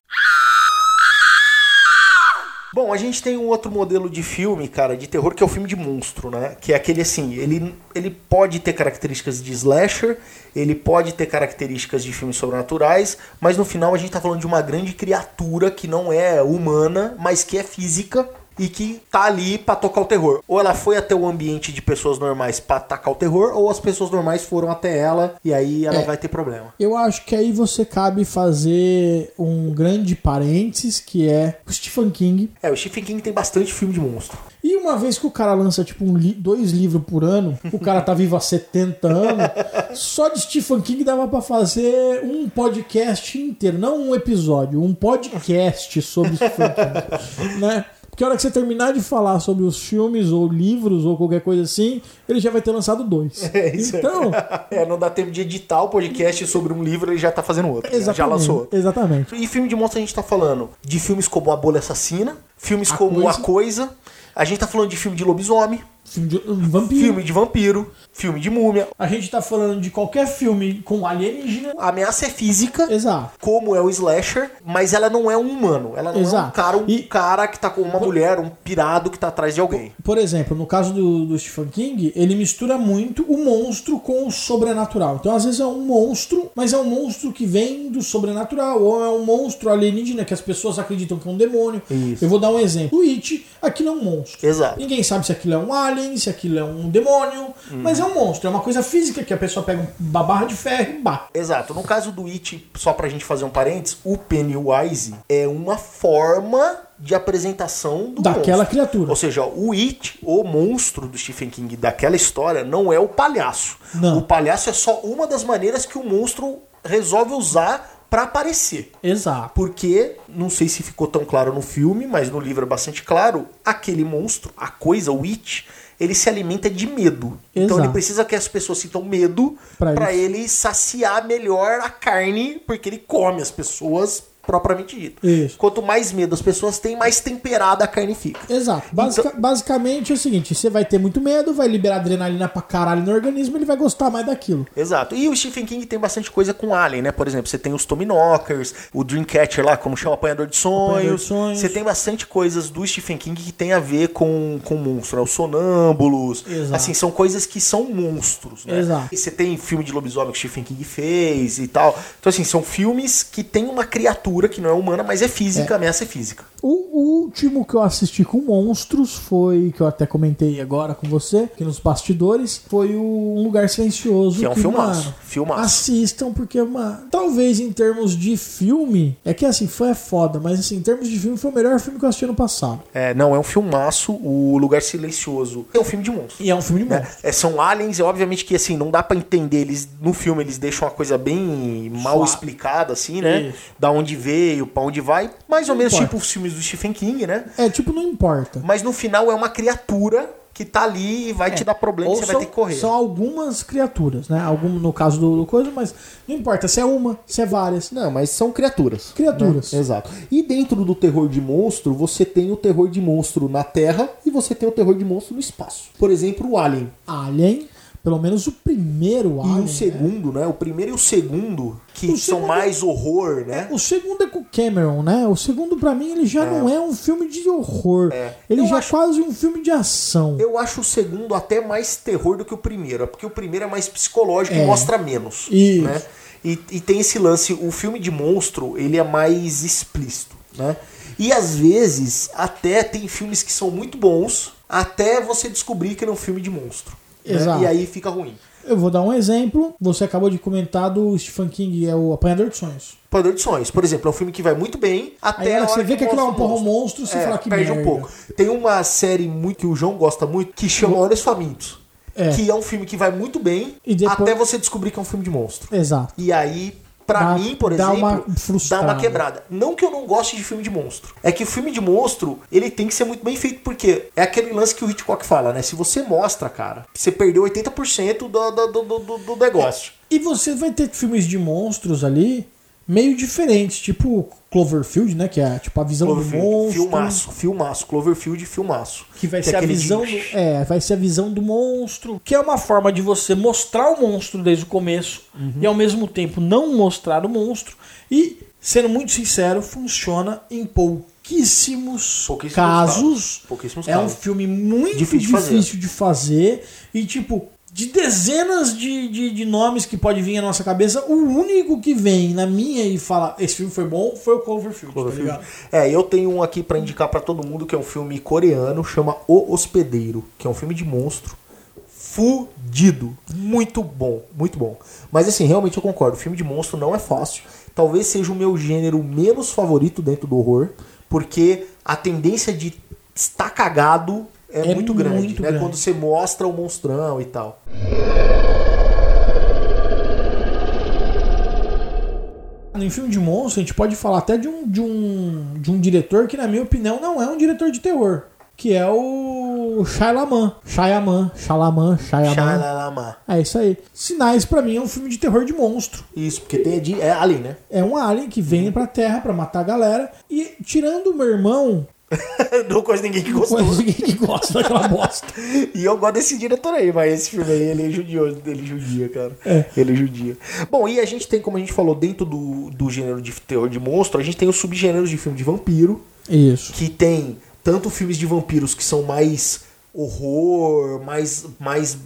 Bom, a gente tem um outro modelo de filme, cara, de terror, que é o filme de monstro, né? Que é aquele assim, ele, ele pode ter características de slasher, ele pode ter características de filmes sobrenaturais, mas no final a gente tá falando de uma grande criatura que não é humana, mas que é física e que tá ali pra tocar o terror. Ou ela foi até o ambiente de pessoas normais pra atacar o terror, ou as pessoas normais foram até ela e aí ela É. vai ter problema. Eu acho que aí você cabe fazer um grande parênteses, que é o Stephen King. É, o Stephen King tem bastante filme de monstro. E uma vez que o cara lança, tipo, um li- dois livros por ano, o cara tá vivo há 70 anos, só de Stephen King dava pra fazer um podcast inteiro, não um episódio, um podcast sobre Stephen King, né? Porque a hora que você terminar de falar sobre os filmes ou livros ou qualquer coisa assim, ele já vai ter lançado dois. É isso. Então, É, não dá tempo de editar o podcast sobre um livro, ele já tá fazendo outro. né? exatamente. Já lançou. Exatamente. E filme de monstro a gente tá falando de filmes como A Bolha Assassina, filmes A como Coisa. A Coisa, a gente tá falando de filme de lobisomem, Filme de um vampiro. filme de vampiro, filme de múmia. A gente tá falando de qualquer filme com alienígena. A ameaça é física, Exato. como é o slasher, mas ela não é um humano. Ela não é um Exato. cara, um E- cara que tá com uma mulher, um pirado que tá atrás de alguém. Por exemplo, no caso do, do Stephen King, ele mistura muito o monstro com o sobrenatural. Então, às vezes é um monstro, mas é um monstro que vem do sobrenatural, ou é um monstro alienígena que as pessoas acreditam que é um demônio. Isso. Eu vou dar um exemplo. O It, aquilo é um monstro. Exato. Ninguém sabe se aquilo é um alien, se aquilo é um demônio, Uhum. mas é um monstro, é uma coisa física que a pessoa pega uma barra de ferro e bate. Exato. No caso do It, só pra gente fazer um parênteses, o Pennywise é uma forma de apresentação do Daquela monstro. criatura. Ou seja, o It, o monstro do Stephen King daquela história, não é o palhaço. Não. O palhaço é só uma das maneiras que o monstro resolve usar pra aparecer. Exato. Porque, não sei se ficou tão claro no filme, mas no livro é bastante claro, aquele monstro, a coisa, o It, ele se alimenta de medo. Então Exato. ele precisa que as pessoas sintam medo ele- ele saciar melhor a carne, porque ele come as pessoas propriamente dito. Isso. Quanto mais medo as pessoas têm, mais temperada a carne fica. Exato. Basica- Basicamente é o seguinte: você vai ter muito medo, vai liberar adrenalina pra caralho no organismo, ele vai gostar mais daquilo. Exato. E o Stephen King tem bastante coisa com Alien, né? Por exemplo, você tem os Tommyknockers, o Dreamcatcher lá, como chama, Apanhador de Apanhador Sonhos. de Sonhos. Você tem bastante coisas do Stephen King que tem a ver com, com monstro, né? Os sonâmbulos. Exato. Assim, são coisas que são monstros, né? Exato. E você tem filme de lobisomem que o Stephen King fez e tal. Então, assim, são filmes que tem uma criatura que não é humana, mas é física, a ameaça é física. O, último que eu assisti com monstros foi, que eu até comentei agora com você, que nos bastidores, foi o Um Lugar Silencioso. Que é um filmaço, mano, filmaço. Assistam, porque, mano, talvez em termos de filme, é que assim, foi foda, mas assim, em termos de filme, foi o melhor filme que eu assisti ano passado. É, não, é um filmaço. O Lugar Silencioso é um filme de monstro. E é um filme de né? monstro. É, são aliens, é obviamente que assim, não dá pra entender. Eles, no filme, eles deixam uma coisa bem mal Suave. explicada, assim, né? Isso. Da onde veio, pra onde vai. Mais ou Não menos importa. tipo os filmes do Stephen King, né? É, tipo, não importa. Mas no final é uma criatura que tá ali e vai te dar problema e Ou você vai são- ter que correr. São algumas criaturas, né? Algum, no caso do, do coisa, mas não importa se é uma, se é várias. Não, mas são criaturas. Criaturas. né? Exato. E dentro do terror de monstro, você tem o terror de monstro na Terra e você tem o terror de monstro no espaço. Por exemplo, o Alien. Alien, pelo menos o primeiro E Alien. o né? segundo, né? O primeiro e o segundo, que O são segundo- mais horror, né? O segundo é com o Cameron, né? O segundo, pra mim, ele já não é um filme de horror. Ele Eu já acho- é quase um filme de ação. Eu acho o segundo até mais terror do que o primeiro, é porque o primeiro é mais psicológico É. e mostra menos. Isso. Né? E, e tem esse lance, o filme de monstro, ele é mais explícito, né? E às vezes, até tem filmes que são muito bons, até você descobrir que ele é um filme de monstro. Né? Exato. E aí fica ruim. Eu vou dar um exemplo. Você acabou de comentar do Stephen King, é o Apanhador de Sonhos. Padrão de sonhos, por exemplo, é um filme que vai muito bem, até Aí você vê que aquilo é um porra monstro, você É, fala que perde um merda. pouco. Tem uma série muito que o João gosta muito, que chama Olhos Famintos. É. Que é um filme que vai muito bem, E depois- até você descobrir que é um filme de monstro. Exato. E aí, pra Dá- mim, por dá exemplo, uma dá uma quebrada. Não que eu não goste de filme de monstro. É que o filme de monstro, ele tem que ser muito bem feito, porque é aquele lance que o Hitchcock fala, né? Se você mostra, cara, você perdeu 80% do, do, do, do, do negócio. E você vai ter filmes de monstros ali meio diferentes, tipo Cloverfield, né? Que é tipo a visão do monstro. filmaço, filmaço. Cloverfield, filmaço. Que vai é ser a aquele visão do, é, vai ser a visão do monstro, que é uma forma de você mostrar o monstro desde o começo Uhum. e ao mesmo tempo não mostrar o monstro e sendo muito sincero, funciona em pouquíssimos, Pouquíssimos casos. casos. Pouquíssimos é um casos. filme muito Difícil difícil, de fazer. de fazer e tipo de dezenas de, de, de nomes que pode vir à nossa cabeça, o único que vem na minha e fala esse filme foi bom foi o Cloverfield, Cloverfield. tá? É, eu tenho um aqui pra indicar pra todo mundo que é um filme coreano, chama O Hospedeiro, que é um filme de monstro. Fudido. Muito bom, muito bom. Mas assim, realmente eu concordo, filme de monstro não é fácil. Talvez seja o meu gênero menos favorito dentro do horror, porque a tendência de estar cagado é, É muito grande, muito né? grande. Quando você mostra o monstrão e tal. Em filme de monstro, a gente pode falar até de um, de um, de um diretor que, na minha opinião, não é um diretor de terror. Que é o Shyamalan. Shyamalan, Shyamalan, Shyamalan. É isso aí. Sinais, pra mim, é um filme de terror de monstro. Isso, porque tem de, é alien, né? É um alien que vem pra terra pra matar a galera. E, tirando o meu irmão, não conheço ninguém que gostou. conheço ninguém que gosta daquela bosta. E eu gosto desse diretor aí, mas esse filme aí, ele é judio, ele judia, cara. É. Ele judia. Bom, e a gente tem, como a gente falou, dentro do, do gênero de terror de monstro, a gente tem os subgêneros de filme de vampiro, Isso. que tem tanto filmes de vampiros que são mais horror, mais, mais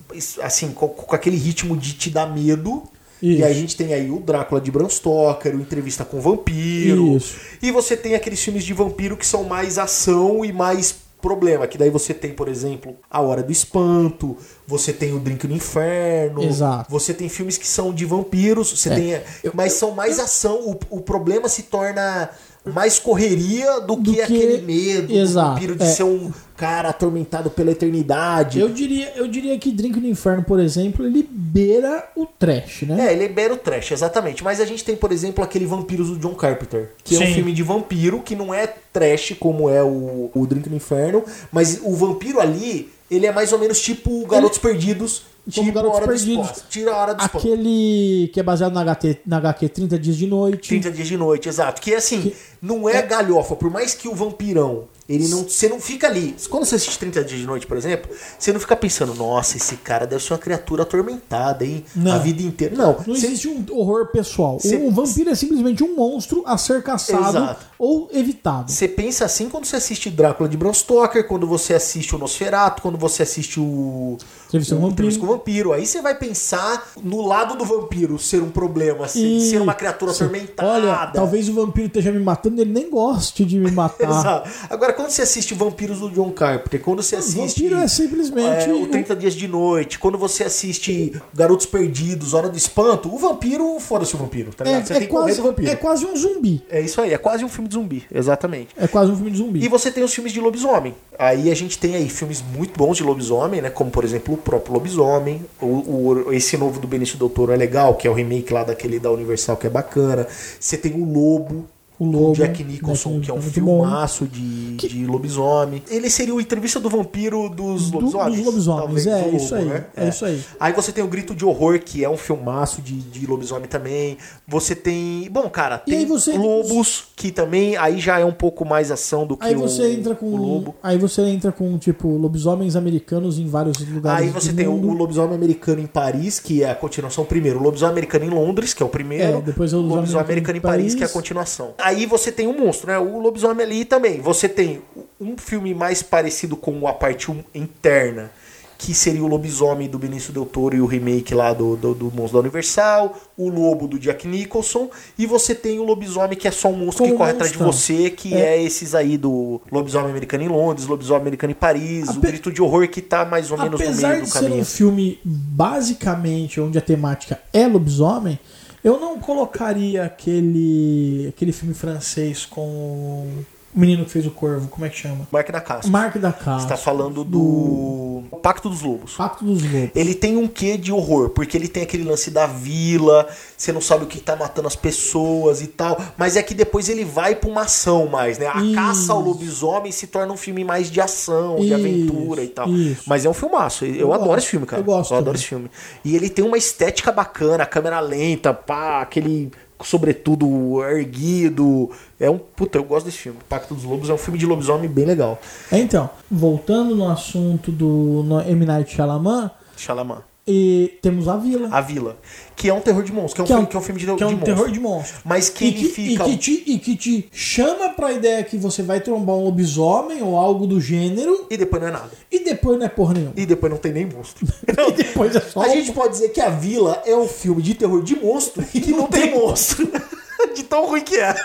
assim, com, com aquele ritmo de te dar medo. Isso. E aí a gente tem aí o Drácula de Bram Stoker, o Entrevista com o Vampiro. Isso. E você tem aqueles filmes de vampiro que são mais ação e mais problema. Que daí você tem, por exemplo, A Hora do Espanto, você tem o Drink no Inferno. Exato. Você tem filmes que são de vampiros, você É. tem. Mas são mais ação. O, o problema se torna mais correria do, Do que, que- aquele medo Exato, do vampiro de é. ser um cara atormentado pela eternidade. Eu diria, eu diria que Drink no Inferno, por exemplo, ele beira o trash, né? É, ele libera o trash, exatamente. Mas a gente tem, por exemplo, aquele Vampiros do John Carpenter, que é um Sim. filme de vampiro que não é trash como é o, o Drink no Inferno, mas o vampiro ali, ele é mais ou menos tipo Garotos Perdidos, Como tipo Hora Perdidos. Tira a Hora do Espanto. Aquele que é baseado na HT, na HQ 30 Dias de Noite. 30 dias de noite, exato. Que assim, não é, galhofa, por mais que o vampirão, ele não. Você não fica ali. Quando você assiste 30 dias de noite, por exemplo, você não fica pensando, nossa, esse cara deve ser uma criatura atormentada, hein? Não. A vida inteira. Não, Não você- existe um horror pessoal. Cê- Um vampiro é simplesmente um monstro a ser caçado Exato. ou evitado. Você pensa assim quando você assiste Drácula de Bram Stoker, quando você assiste o Nosferatu, quando você assiste o Entrevista com o Vampiro. Vampiro. Aí você vai pensar no lado do vampiro ser um problema, assim, E- ser uma criatura Sim. atormentada. Olha, talvez o vampiro esteja me matando e ele nem goste de me matar. Exato. Agora, quando você assiste Vampiros do John Carpenter, quando você assiste. Vampiro é simplesmente é, o um- 30 Dias de Noite, quando você assiste Garotos Perdidos, Hora do Espanto, o vampiro, foda-se o vampiro, tá É, ligado? Você é tem quase, do vampiro. é quase um zumbi. É isso aí, é quase um filme de zumbi, exatamente. É quase um filme de zumbi. E você tem os filmes de lobisomem. Aí a gente tem aí filmes muito bons de lobisomem, né? Como por exemplo o próprio Lobisomem. O, o- esse novo do Benício Del Toro é legal, que é o remake lá daquele da Universal que é bacana. Você tem o Lobo. O Lobo, Jack Nicholson, Jack que é um Nicholson, filmaço de, de lobisomem. Ele seria o entrevista do vampiro dos Do- lobisomens. dos lobisomens, talvez, é, o Lobo, isso aí, né? é isso aí. Aí você tem o Grito de Horror, que é um filmaço de, de lobisomem também. Você tem. Bom, cara, tem você- Lobos, que também aí já é um pouco mais ação do que Aí o, você entra com o Lobo. aí você entra com tipo lobisomens americanos em vários lugares Aí você do tem o, mundo. o Lobisomem Americano em Paris, que é a continuação primeiro. O Lobisomem Americano em Londres, que é o primeiro. É, depois é o Lobisomem Lobisomem Americano em Paris, Paris. que é a continuação. Aí você tem um monstro, né? O Lobisomem ali também. Você tem um filme mais parecido com a parte interna, que seria o Lobisomem do Benício Del Toro e o remake lá do, do, do Monstro da Universal. O Lobo do Jack Nicholson. E você tem o Lobisomem, que é só um monstro Como que corre atrás de você, que é. esses aí do Lobisomem Americano em Londres, Lobisomem Americano em Paris, o Ape- Grito de Horror, que tá mais ou menos no Apesar meio do de ser caminho. um filme basicamente onde a temática é lobisomem, eu não colocaria aquele aquele filme francês com o menino que fez o Corvo, como é que chama? Mark da Casca. Mark da Você Casa. tá falando do Pacto dos Lobos. Pacto dos Lobos. Ele tem um quê de horror, porque ele tem aquele lance da vila, você não sabe o que tá matando as pessoas e tal, mas é que depois ele vai pra uma ação mais, né? A Isso. caça ao lobisomem se torna um filme mais de ação, de Isso, aventura e tal. isso. Mas é um filmaço, eu, Eu adoro esse filme, cara. eu gosto adoro também. esse filme. E ele tem uma estética bacana, a câmera lenta, pá, aquele sobretudo erguido. É um, puta, eu gosto desse filme. Pacto dos Lobos é um filme de lobisomem bem legal. Então, voltando no assunto do no M. Night Shyamalan, Xalamã. E temos a Vila. A Vila, que é um terror de monstros, que é um, filme, que é um filme de, que é um de terror monstro. de monstro. Mas que e ele que, fica- e, que te, e que te chama pra ideia que você vai trombar um lobisomem ou algo do gênero E depois não é nada. e depois não é porra nenhuma. E depois não tem nem monstro. E depois é só A um- gente pode dizer que a Vila é um filme de terror de monstro e que não tem monstro. de tão ruim que é.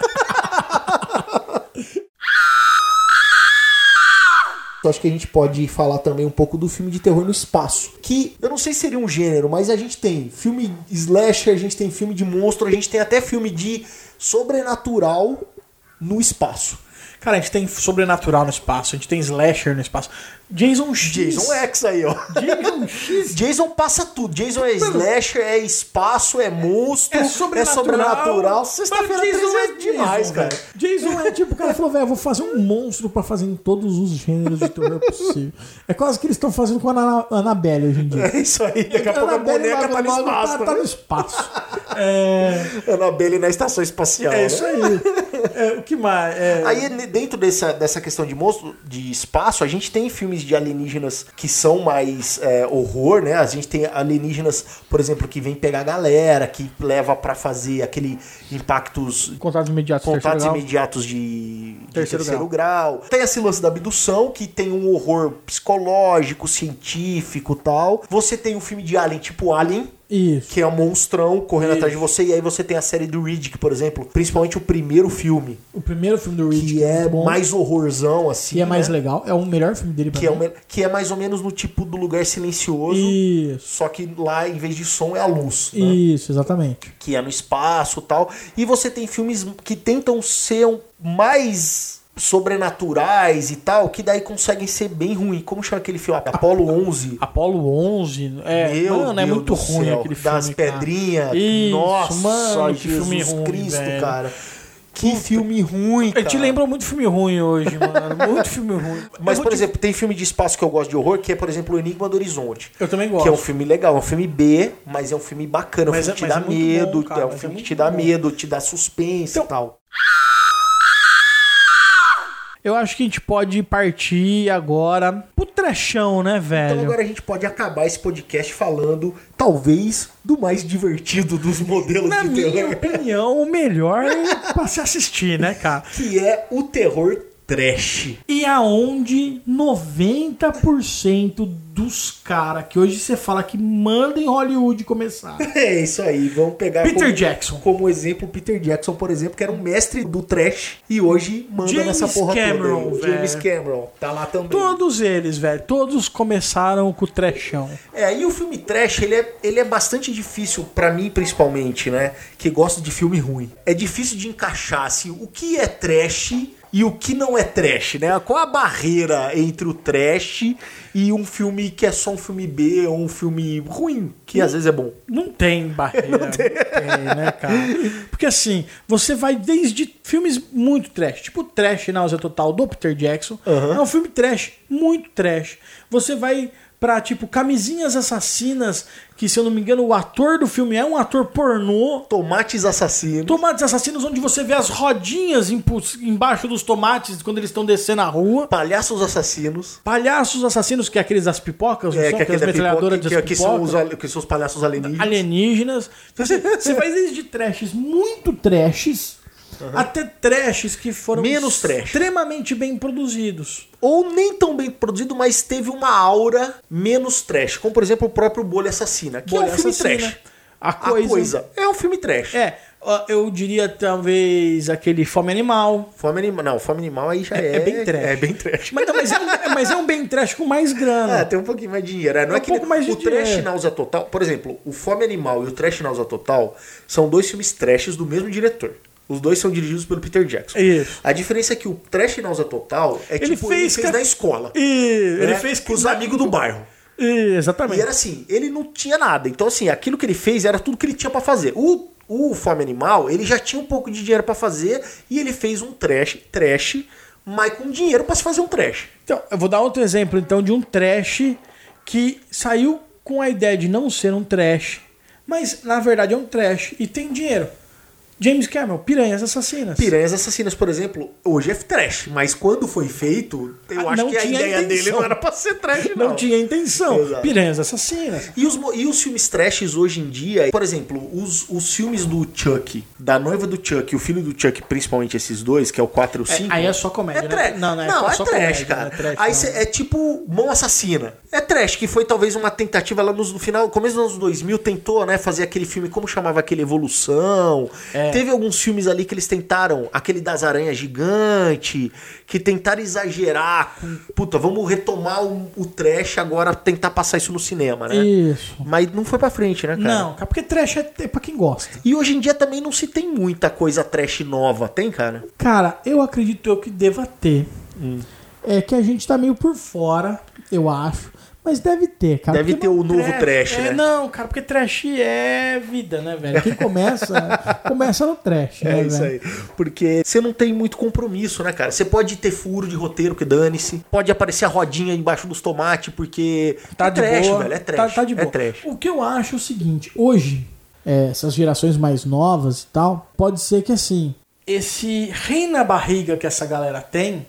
Eu acho que a gente pode falar também um pouco do filme de terror no espaço. Que eu não sei se seria um gênero, mas a gente tem filme slasher, a gente tem filme de monstro, a gente tem até filme de sobrenatural no espaço. Cara, a gente tem sobrenatural no espaço, a gente tem slasher no espaço. Jason X. Jason X aí, ó. Jason X. Jason passa tudo. Jason é slasher, é espaço, é monstro, É sobrenatural. sobrenatural. Sexta-feira 13 é Jason demais, Jason, cara. Jason é tipo, o cara falou, velho, vou fazer um monstro pra fazer em todos os gêneros de terror possível. É quase que eles estão fazendo com a Ana- Annabelle hoje em dia. É isso aí. Daqui a pouco a boneca tá no logo espaço. Tá, tá no espaço. É, Annabelle na estação espacial. é né? isso aí. É, o que mais? É, Aí, dentro dessa, dessa questão de monstro, de espaço, a gente tem filmes de alienígenas que são mais é, horror, né? A gente tem alienígenas, por exemplo, que vem pegar a galera, que leva pra fazer aquele impactos contatos imediatos. contatos grau. imediatos de, de Terceiro terceiro, grau. Tem esse lance da abdução, que tem um horror psicológico, científico tal. Você tem um filme de Alien, tipo Alien, Isso. que é um monstrão correndo Isso. atrás de você. E aí você tem a série do Riddick, por exemplo. Principalmente o primeiro filme, O primeiro filme do Rich, que é bom, mais horrorzão, assim. que é mais né? legal. É o melhor filme dele pra Que é, mim. o me- que é mais ou menos no tipo do lugar silencioso. Isso. Só que lá, em vez de som, é a luz. né? Isso, exatamente. que é no espaço e tal. E você tem filmes que tentam ser um- mais sobrenaturais e tal, que daí conseguem ser bem ruim. Como chama aquele filme? Apolo 11. Apolo 11. É, Meu mano, é Deus muito do ruim céu, aquele filme. Das pedrinhas. Nossa, mano, que Jesus filme ruim, Cristo, velho. cara. Que filme ruim, cara. te lembra muito filme ruim hoje, mano. Muito filme ruim. Mas, Eu por te- exemplo, tem filme de espaço que eu gosto de horror, que é, por exemplo, O Enigma do Horizonte. Eu também gosto. Que é um filme legal, é um filme B, mas é um filme bacana, é um Mas filme que é- te mas dá é muito medo, bom, é um mas é filme que muito te dá bom. medo, te dá suspense Então- e tal. Eu acho que a gente pode partir agora pro trechão, né, velho? Então agora a gente pode acabar esse podcast falando, talvez, do mais divertido dos modelos Na de minha terror, opinião, o melhor é pra se assistir, né, cara? que é o terror trash. E aonde 90% dos caras que hoje você fala que manda em Hollywood começar. É isso aí, vamos pegar Peter como, Jackson. como exemplo Peter Jackson, por exemplo, que era um mestre do trash e hoje manda James nessa porra Cameron, toda. James. Cameron, tá lá também. Todos eles, velho, todos começaram com o trechão. É, e o filme trash, ele é, ele é bastante difícil, pra mim principalmente, né? Que gosto de filme ruim. É difícil de encaixar, assim, o que é trash e o que não é trash, né? Qual a barreira entre o trash e um filme que é só um filme B ou um filme ruim, que às vezes é bom? Não tem barreira. Não tem. né, cara? Porque assim, você vai desde filmes muito trash, tipo Trash Náusea Total do Peter Jackson. É um filme trash, muito trash. Você vai pra, tipo, Camisinhas Assassinas, que se eu não me engano o ator do filme é um ator pornô. Tomates assassinos. Tomates Assassinos, onde você vê as rodinhas embaixo dos tomates quando eles estão descendo a rua. Palhaços assassinos. Palhaços Assassinos, que é aqueles das pipocas, É, são? que Aquelas aquele metralhadoras pipoca, que, que são os, que são os palhaços alienígenas. alienígenas. Você, você vai desde trashes muito trashes até trashes que foram Menos trash. extremamente bem produzidos. Ou nem tão bem produzido, mas teve uma aura menos trash. Como, por exemplo, o próprio Bolha Assassina, que é Bolha um filme Assassina. trash. A coisa. é um filme trash. É, eu diria talvez aquele Fome Animal. Fome Animal. Não, Fome Animal aí já é. É bem trash. É bem trash. Mas, não, mas, é, um, é- mas é um bem trash com mais grana. É, tem um pouquinho mais de dinheiro. É, não É é, um que pouco mais de o Trash dinheiro. Náusea Total, por exemplo, o Fome Animal e o Trash Náusea Total são dois filmes trashes do mesmo diretor. Os dois são dirigidos pelo Peter Jackson. Isso. A diferença é que o Trash Náusea Total é Ele tipo, ele fez fez ca- na escola. E ele né? fez com os amigos do bairro. E, exatamente. E era assim, ele não tinha nada. Então, assim, aquilo que ele fez era tudo que ele tinha pra fazer. O, o Fome Animal, ele já tinha um pouco de dinheiro pra fazer e ele fez um trash, trash, mas com dinheiro pra se fazer um trash. Então, eu vou dar outro exemplo então de um trash que saiu com a ideia de não ser um trash, mas na verdade é um trash e tem dinheiro. James Cameron, Piranhas Assassinas. Piranhas Assassinas, por exemplo, hoje é trash, mas quando foi feito, eu Ah, acho que a ideia intenção. dele não era pra ser trash, não. Não tinha intenção. Exato. Piranhas Assassinas. E os, e os filmes trashes hoje em dia, por exemplo, os, os filmes do Chuck, da noiva do Chuck e o filho do Chuck, principalmente esses dois, que é o 4 e o É, 5. aí é só comédia, É né? trash. Não, não, é não, é só trash, comédia, cara. não é trash, aí cê- é tipo Mão Assassina. É trash, que foi talvez uma tentativa lá nos- no final, começo dos anos 2000, tentou, né, fazer aquele filme, como chamava aquele Evolução. É. Teve alguns filmes ali que eles tentaram, aquele das aranhas gigante, que tentaram exagerar com, puta, vamos retomar o, o trash agora, tentar passar isso no cinema, né? Isso. Mas não foi pra frente, né, cara? Não, cara, porque trash é, é pra quem gosta. E hoje em dia também não se tem muita coisa trash nova, tem, cara? Cara, eu acredito eu que deva ter. Hum. É que a gente tá meio por fora, eu acho. Mas deve ter, cara. Deve ter o novo trash, é, né? Não, cara, porque trash é vida, né, velho? Quem começa, começa no trash, né, É isso velho? aí. Porque você não tem muito compromisso, né, cara? Você pode ter furo de roteiro, que dane-se. Pode aparecer a rodinha embaixo dos tomates, porque. Tá é de trash, boa. velho. É trash. Tá, tá de boa. É trash. O que eu acho é o seguinte, hoje, é, essas gerações mais novas e tal, pode ser que assim, esse rei na barriga que essa galera tem,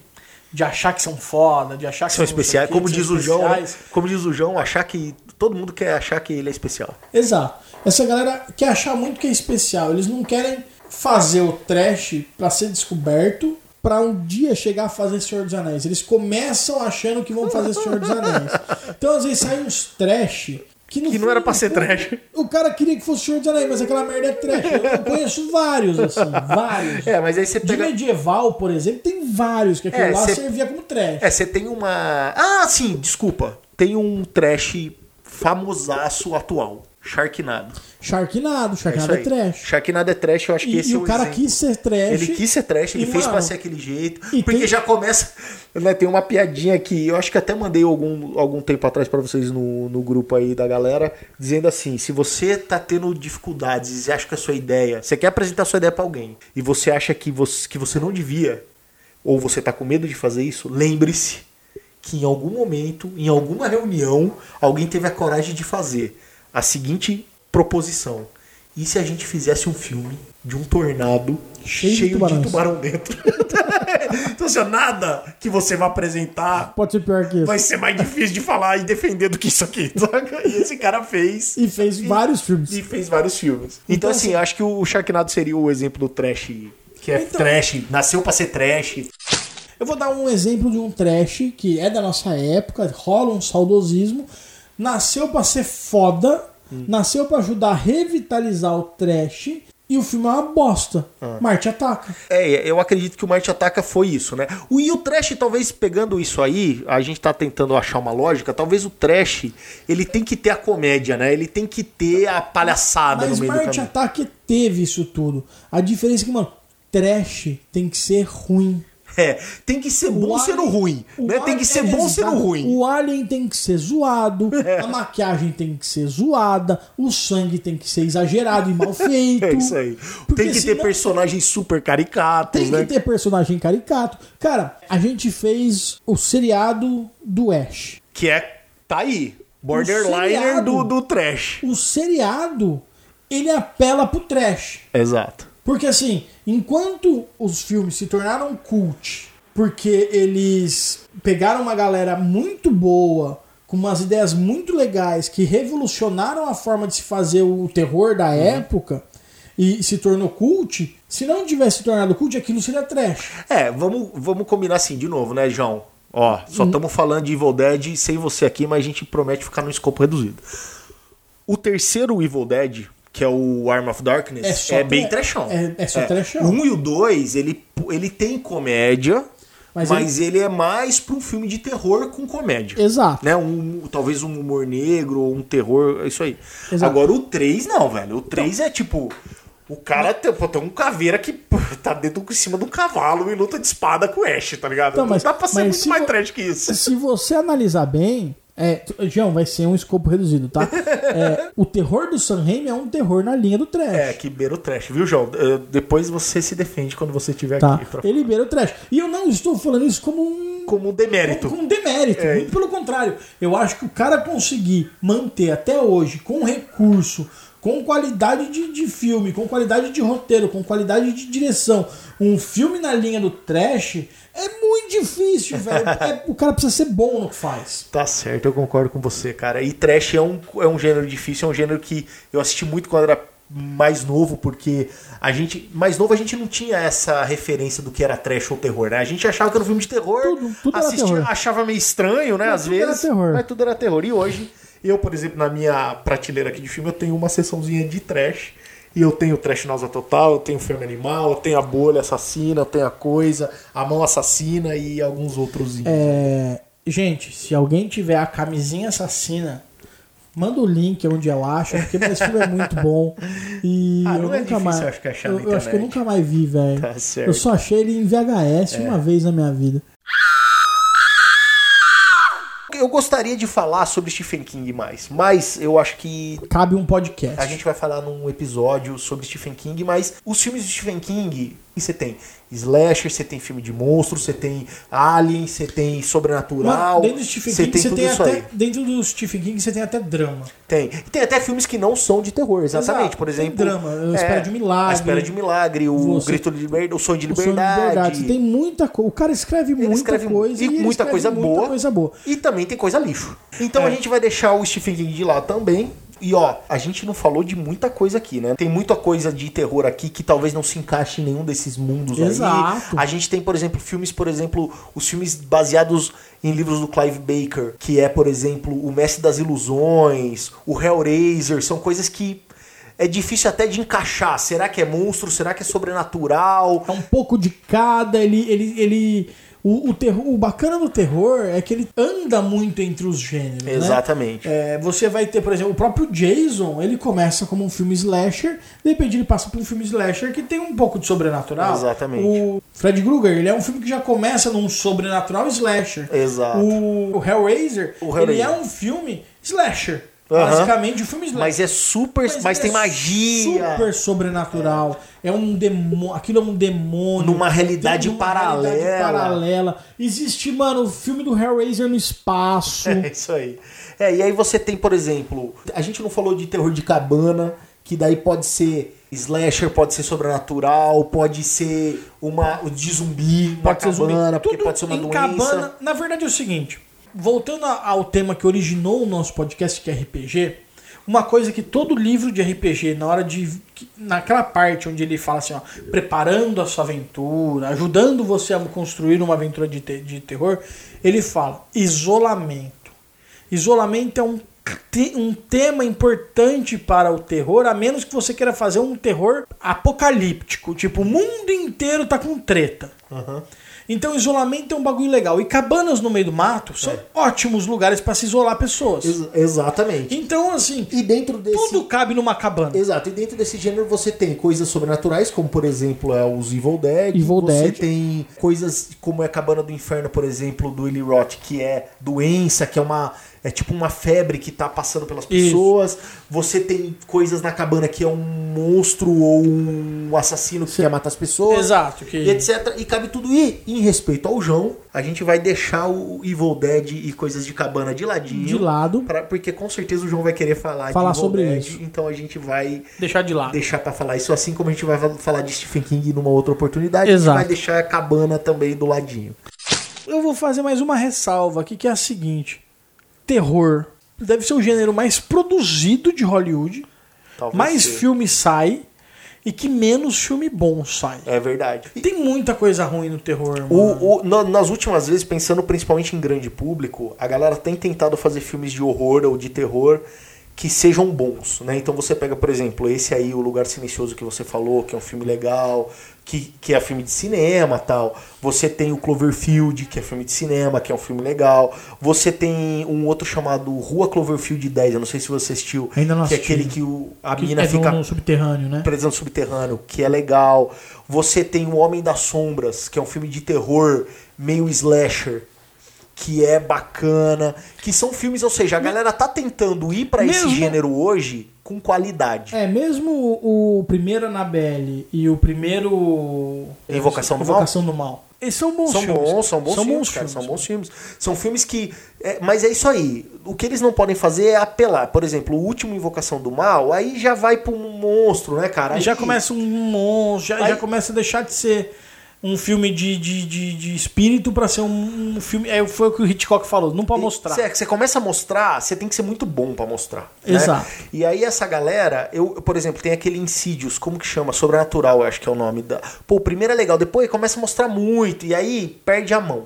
de achar que são foda, de achar que São sei especiais. Como são diz o João, né? como diz o João, achar que. Todo mundo quer achar que ele é especial. Exato. Essa galera quer achar muito que é especial. Eles não querem fazer o trash pra ser descoberto pra um dia chegar a fazer Senhor dos Anéis. Eles começam achando que vão fazer Senhor dos Anéis. Então às vezes saem uns trash que, Que não era pra ser trash. O cara queria que fosse Senhor dos Anéis, mas aquela merda é trash. Eu, eu conheço vários, assim, vários. É, mas aí você De pega. medieval, por exemplo, tem vários que aquilo É, lá cê- servia como trash. É, você tem uma. Ah, sim, desculpa. Tem um trash famosaço atual. Sharknado. Sharknado, É Sharknado é, aí. trash. Sharknado é trash, eu acho que E, esse e é o cara exemplo. quis ser trash. Ele quis ser trash, ele E, fez pra mano, ser aquele jeito. e Porque tem- já começa. Né, tem uma piadinha que eu acho que até mandei algum, algum tempo atrás pra vocês no, no grupo aí da galera, dizendo assim: se você tá tendo dificuldades e acha que a sua ideia. Você quer apresentar a sua ideia pra alguém e você acha que você, que você não devia, ou você tá com medo de fazer isso, lembre-se que em algum momento, em alguma reunião, alguém teve a coragem de fazer a seguinte proposição. E se a gente fizesse um filme de um tornado Cheio cheio, de de, tubarões. tubarão dentro? então, assim, nada que você vai apresentar Pode ser pior que isso. vai ser mais difícil de falar e defender do que isso aqui, saca? E esse cara fez. E fez vários filmes. E fez vários filmes. Então, Então, assim, assim- acho que o Sharknado seria o exemplo do trash, que é Então- trash, nasceu pra ser trash. Eu vou dar um exemplo de um trash que é da nossa época, rola um saudosismo, nasceu pra ser foda, nasceu pra ajudar a revitalizar o trash e o filme é uma bosta. Marte ataca. É, eu acredito que o Marte Ataca foi isso, né? O, e o Trash, talvez pegando isso aí, a gente tá tentando achar uma lógica, talvez o Trash, ele tem que ter a comédia, né? Ele tem que ter a palhaçada Mas no meio do Marte caminho. Ataque teve isso tudo. A diferença é que, mano, trash tem que ser ruim. É, tem que ser bom O sendo Alien- ruim, o né? Tem que ser é, bom sendo ruim. O alien tem que ser zoado, a maquiagem tem que ser zoada, o sangue tem que ser exagerado e mal feito. É isso aí. Tem que ter personagens super caricatos, Tem né? que ter personagem caricato. Cara, a gente fez o seriado do Ash. Que é, tá aí, borderliner seriado- do, do trash. O seriado, ele apela pro trash. Exato. Porque assim, enquanto os filmes se tornaram cult, porque eles pegaram uma galera muito boa, com umas ideias muito legais, que revolucionaram a forma de se fazer o terror da época, e se tornou cult, se não tivesse se tornado cult, aquilo seria trash. É, vamos, vamos combinar assim de novo, né, João? Ó, só Hum. estamos falando de Evil Dead sem você aqui, mas a gente promete ficar no escopo reduzido. O terceiro Evil Dead, que é o Arm of Darkness, É é, bem trashão. é- é só trashão. O um e o dois, ele, ele tem comédia, Mas mas, ele... é mais para um filme de terror com comédia. Exato. Né? Um, talvez um humor negro, ou um terror, é isso aí. Exato. Agora o 3 não, velho. O 3 é tipo. O cara tem, pô, tem um caveira que pô, tá dentro em cima de um cavalo e luta de espada com o Ash, tá ligado? Então, não mas- dá pra ser muito mais vo- trash que isso. Se você analisar bem, é, João, vai ser um escopo reduzido, tá? É, o terror do Sam Raimi é um terror na linha do trash. É, que beira o trash, viu, João? Eh, Depois você se defende quando você estiver Tá, aqui. pra- ele beira o trash. E eu não estou falando isso como um Como um demérito. como um demérito, É. muito pelo contrário. Eu acho que o cara conseguir manter até hoje com recurso, com qualidade de, de filme, com qualidade de roteiro, com qualidade de direção, um filme na linha do trash é muito difícil, velho. É- o cara precisa ser bom no que faz. Tá certo, eu concordo com você, cara. E trash é um, é um gênero difícil, é um gênero que eu assisti muito quando era mais novo, porque a gente. Mais novo a gente não tinha essa referência do que era trash ou terror, né? A gente achava que era um filme de terror, Tudo- tudo assistia, terror. achava meio estranho, né? Mas Às vezes. Mas tudo era terror. E hoje, eu, por exemplo, na minha prateleira aqui de filme, eu tenho uma seçãozinha de trash. E eu tenho Trash Nausa Total, eu tenho Filme Animal, eu tenho a Bolha Assassina, eu tenho a Coisa, a Mão Assassina e alguns outros. É, gente, se alguém tiver a camisinha assassina, manda o link onde eu acho, porque esse filme é muito bom. E Ah, eu é nunca difícil, mais. acho que eu, eu acho que eu nunca mais vi, velho. Tá certo. eu só achei ele em VHS uma vez na minha vida. Eu gostaria de falar sobre Stephen King mais, mas eu acho que Cabe um podcast. a gente vai falar num episódio sobre Stephen King, mas os filmes de Stephen King, e você tem slasher, você tem filme de monstro, você tem alien, você tem sobrenatural, Mano, dentro do Stephen King, tem você tem até. Dentro do Stephen King, você tem até drama. Tem. E tem até filmes que não são de terror, exatamente. Exato, Por tem exemplo, é, drama, A Espera de um Milagre. A Espera de um Milagre, o Você- Grito de Liberdade, o Sonho de O Sonho de Liberdade. Liberdade. Tem muita coisa. O cara escreve Ele muita escreve coisa e ele muita coisa muita boa. coisa boa. E também tem coisa lixo. Então É. a gente vai deixar o Stephen King de lado também. E ó, a gente não falou de muita coisa aqui, né? Tem muita coisa de terror aqui que talvez não se encaixe em nenhum desses mundos Exato. aí. A gente tem, por exemplo, filmes, por exemplo, os filmes baseados em livros do Clive Baker, que é, por exemplo, O Mestre das Ilusões, o Hellraiser, são coisas que é difícil até de encaixar. Será que é monstro? Será que é sobrenatural? É um pouco de cada, ele. ele, ele o, o, terror, o bacana do terror é que ele anda muito entre os gêneros. né? Exatamente. É, você vai ter, por exemplo, o próprio Jason, ele começa como um filme slasher, de repente ele passa por um filme slasher que tem um pouco de sobrenatural. Exatamente. O Fred Krueger, ele é um filme que já começa num sobrenatural slasher. Exato. O, o Hellraiser, O Hellraiser. ele é um filme slasher. Aham. Basicamente, um filme. Mas é super. Mas, ele tem é magia. Super sobrenatural. É um demônio. Aquilo é um demônio. Numa realidade Numa paralela. realidade paralela. Existe, mano, o filme do Hellraiser no espaço. É isso aí. É, e aí você tem, por exemplo, a gente não falou de terror de cabana, que daí pode ser slasher, pode ser sobrenatural, pode ser uma o de zumbi, uma pode ser zumbi. cabana, porque Tudo pode ser uma doença. cabana. Na verdade é o seguinte, voltando ao tema que originou o nosso podcast, que é RPG, uma coisa que todo livro de RPG, na hora de. que- naquela parte onde ele fala assim, ó, preparando a sua aventura, ajudando você a construir uma aventura de, te- de terror, ele fala isolamento. Isolamento é um, um tema importante para o terror, a menos que você queira fazer um terror apocalíptico. Tipo, o mundo inteiro tá com treta. Então, isolamento é um bagulho legal. E cabanas no meio do mato são ótimos lugares para se isolar pessoas. Ex- exatamente. Então, assim, E dentro desse. tudo cabe numa cabana. Exato, e dentro desse gênero você tem coisas sobrenaturais, como por exemplo é os Evil Dead. Evil você Dead. tem coisas como é a Cabana do Inferno, por exemplo, do Eli Roth, que é doença, que é uma. É tipo uma febre que tá passando pelas Isso. pessoas. Você tem coisas na cabana que é um monstro ou um assassino que quer matar as pessoas. Exato. Que... E etc. E cabe tudo. E em respeito ao João, a gente vai deixar o Evil Dead e coisas de cabana de ladinho. De lado. pra- porque com certeza o João vai querer falar, Falar de Evil sobre Dead, isso. Então a gente vai Deixar de lado. deixar pra falar isso, assim como a gente vai falar de Stephen King numa outra oportunidade, Exato. a gente vai deixar a cabana também do ladinho. Eu vou fazer mais uma ressalva aqui, que é a seguinte: terror deve ser o gênero mais produzido de Hollywood, Talvez mais seja. filme sai e que menos filme bom sai. É verdade. Tem muita coisa ruim no terror. O, o- na- nas últimas vezes, pensando principalmente em grande público, a galera tem tentado fazer filmes de horror ou de terror que sejam bons, né? Então você pega, por exemplo, esse aí, O Lugar Silencioso que você falou, que é um filme legal, que, que é filme de cinema tal. Você tem o Cloverfield, que é filme de cinema, que é um filme legal. Você tem um outro chamado Rua Cloverfield 10, eu não sei se você assistiu. Ainda não Que é assisti. aquele que o, a Que menina é fica no subterrâneo, né? preso no subterrâneo, que é legal. Você tem O Homem das Sombras, que é um filme de terror meio slasher, que é bacana. Que são filmes, ou seja, a galera tá tentando ir pra esse gênero hoje com qualidade. É, mesmo o, o primeiro Annabelle e o primeiro. Invocação do Mal? Invocação do Mal. Eles são bons São filmes. bons, são bons filmes, cara, são bons filmes. São filmes que. é, mas é isso aí. O que eles não podem fazer é apelar. Por exemplo, o último Invocação do Mal, aí já vai pra um monstro, né, cara? Aí já começa um monstro, já, Aí- já começa a deixar de ser um filme de, de, de, de espírito pra ser um, um filme. É, foi o que o Hitchcock falou, não pode mostrar. Você, você começa a mostrar, você tem que ser muito bom pra mostrar. né? Exato. E aí essa galera, eu, por exemplo, tem aquele Insidious, como que chama? Sobrenatural, eu acho que é o nome da. Pô, o primeiro é legal, depois começa a mostrar muito, e aí perde a mão.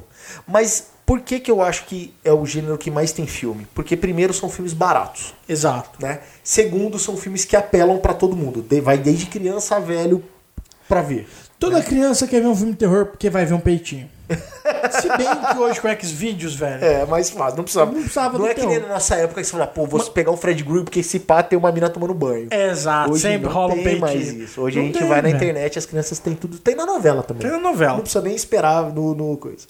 Mas por que que eu acho que é o gênero que mais tem filme? Porque primeiro são filmes baratos, Exato. né? Segundo, são filmes que apelam pra todo mundo. De- Vai desde criança a velho pra ver. Toda criança quer ver um filme de terror porque vai ver um peitinho. Se bem que hoje com Xvideos, velho. É, mais fácil, não precisava. Não precisava Não é que nem na nossa época que você fala, pô, vou pegar um Fred Krueger porque esse pá tem uma mina tomando banho. Exato, Hoje sempre rola um peitinho. mais isso. Hoje Não a gente tem, vai na velho. internet, as crianças têm tudo. Tem na novela também. Tem na novela. Não precisa nem esperar no, no coisa.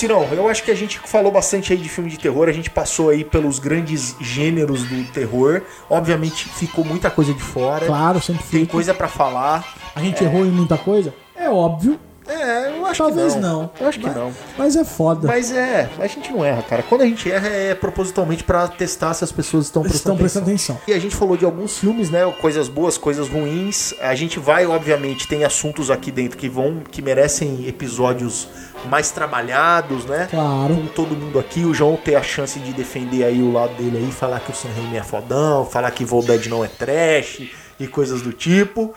Cirão, eu acho que a gente falou bastante aí de filme de terror, a gente passou aí pelos grandes gêneros do terror. Obviamente ficou muita coisa de fora. Claro, sempre Tem fica. coisa pra falar. A gente errou em muita coisa? É óbvio. É, eu acho Talvez que não. não. Eu acho que Mas- não. Mas é foda. Mas é, a gente não erra, cara. Quando a gente erra é propositalmente pra testar se as pessoas estão prestando, estão prestando atenção. atenção. E a gente falou de alguns filmes, né? Coisas boas, coisas ruins. A gente vai, obviamente, tem assuntos aqui dentro que vão, que merecem episódios mais trabalhados, né? Claro. Com todo mundo aqui, o João ter a chance de defender aí o lado dele aí, falar que o Sam Raimi é fodão, falar que Evil Dead não é trash e coisas do tipo.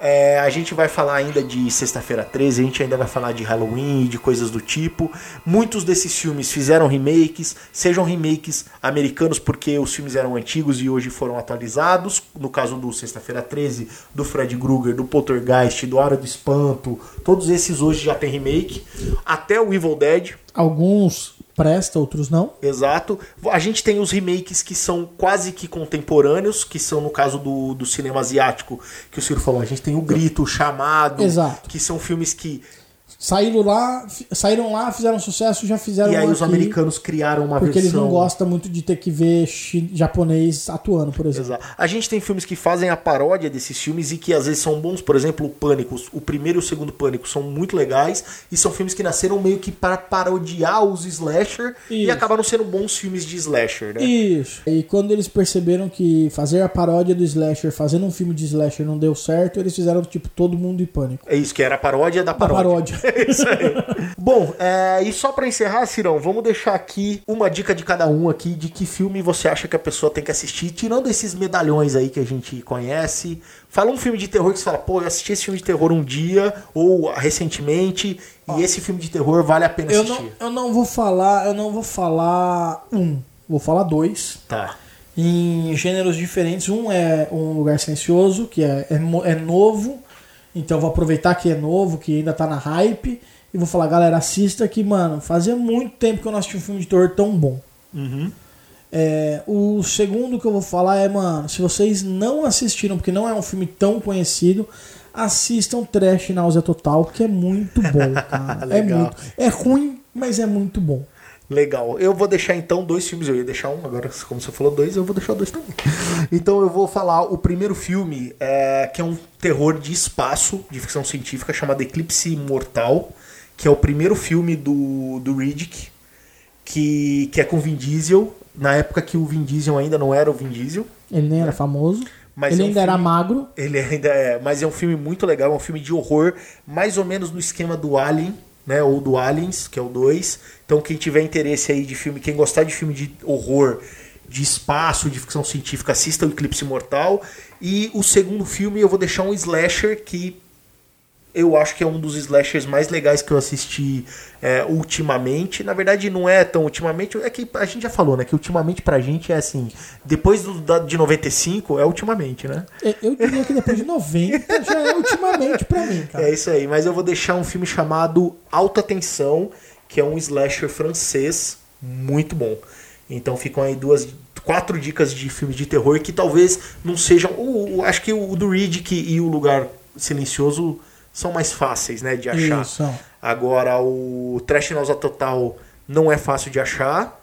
É, a gente vai falar ainda de Sexta-feira 13, a gente ainda vai falar de Halloween de coisas do tipo. Muitos desses filmes fizeram remakes, sejam remakes americanos porque os filmes eram antigos e hoje foram atualizados. No caso do Sexta-feira 13, do Fred Krueger, do Poltergeist, do Hora do Espanto, todos esses hoje já tem remake. Até o Evil Dead, Alguns presta, outros não. Exato. A gente tem os remakes que são quase que contemporâneos, que são no caso do, do cinema asiático, que o Ciro falou. A gente tem o Grito, o Chamado, Exato. que são filmes que Saíram lá, saíram lá, fizeram sucesso, já fizeram E aí os americanos criaram uma Porque versão. eles não gostam muito de ter que ver japonês atuando, por exemplo. Exato. A gente tem filmes que fazem a paródia desses filmes e que às vezes são bons, por exemplo, o Pânico. O primeiro e o segundo Pânico são muito legais e são filmes que nasceram meio que para parodiar os slasher e Isso. acabaram sendo bons filmes de slasher, né? Isso. E quando eles perceberam que fazer a paródia do slasher, fazendo um filme de slasher não deu certo, eles fizeram tipo Todo Mundo em Pânico. É isso, que era a paródia da paródia. paródia. É isso aí. Bom, é, e só pra encerrar, Cirão, vamos deixar aqui uma dica de cada um aqui de que filme você acha que a pessoa tem que assistir, tirando esses medalhões aí que a gente conhece. Fala um filme de terror que você fala, pô, eu assisti esse filme de terror um dia ou recentemente e esse filme de terror vale a pena Eu assistir. não, eu não vou falar, eu não vou falar um, vou falar dois. Tá. Em gêneros diferentes. Um é um lugar silencioso, que é, é, é novo. Então vou aproveitar que é novo, que ainda tá na hype. E vou falar, galera, assista que, mano, fazia muito tempo que eu não assisti um filme de terror tão bom. É, o segundo que eu vou falar é, mano, se vocês não assistiram, porque não é um filme tão conhecido, assistam Trash Náusea Total, que é muito bom, cara. é muito. É ruim, mas é muito bom. Legal. Eu vou deixar então dois filmes. Eu ia deixar um, agora, como você falou dois, eu vou deixar dois também. Então eu vou falar o primeiro filme, é, que é um terror de espaço, de ficção científica, chamado Eclipse Mortal, que é o primeiro filme do, do Riddick, que, que é com Vin Diesel, na época que o Vin Diesel ainda não era o Vin Diesel. Ele nem era famoso. Mas ele é um ainda era filme- magro. Ele ainda é, mas é um filme muito legal, é um filme de horror, mais ou menos no esquema do Alien, né, ou do Aliens, que é o 2. Então quem tiver interesse aí de filme, quem gostar de filme de horror, de espaço, de ficção científica, assista o Eclipse Mortal. E o segundo filme eu vou deixar um slasher que eu acho que é um dos slashers mais legais que eu assisti é, ultimamente. Na verdade, não é tão ultimamente. É que a gente já falou, né? Que ultimamente pra gente é assim. Depois do, da, de 95 é ultimamente, né? Eu- Eu diria que depois de 90 já é ultimamente pra mim, cara. É isso aí. Mas eu vou deixar um filme chamado Alta Tensão, que é um slasher francês muito bom. Então ficam aí duas. Quatro dicas de filmes de terror que talvez não sejam. O, o- acho que o do Riddick e o Lugar Silencioso são mais fáceis, né, de achar. Isso. Agora o Trash Nausa Total não é fácil de achar.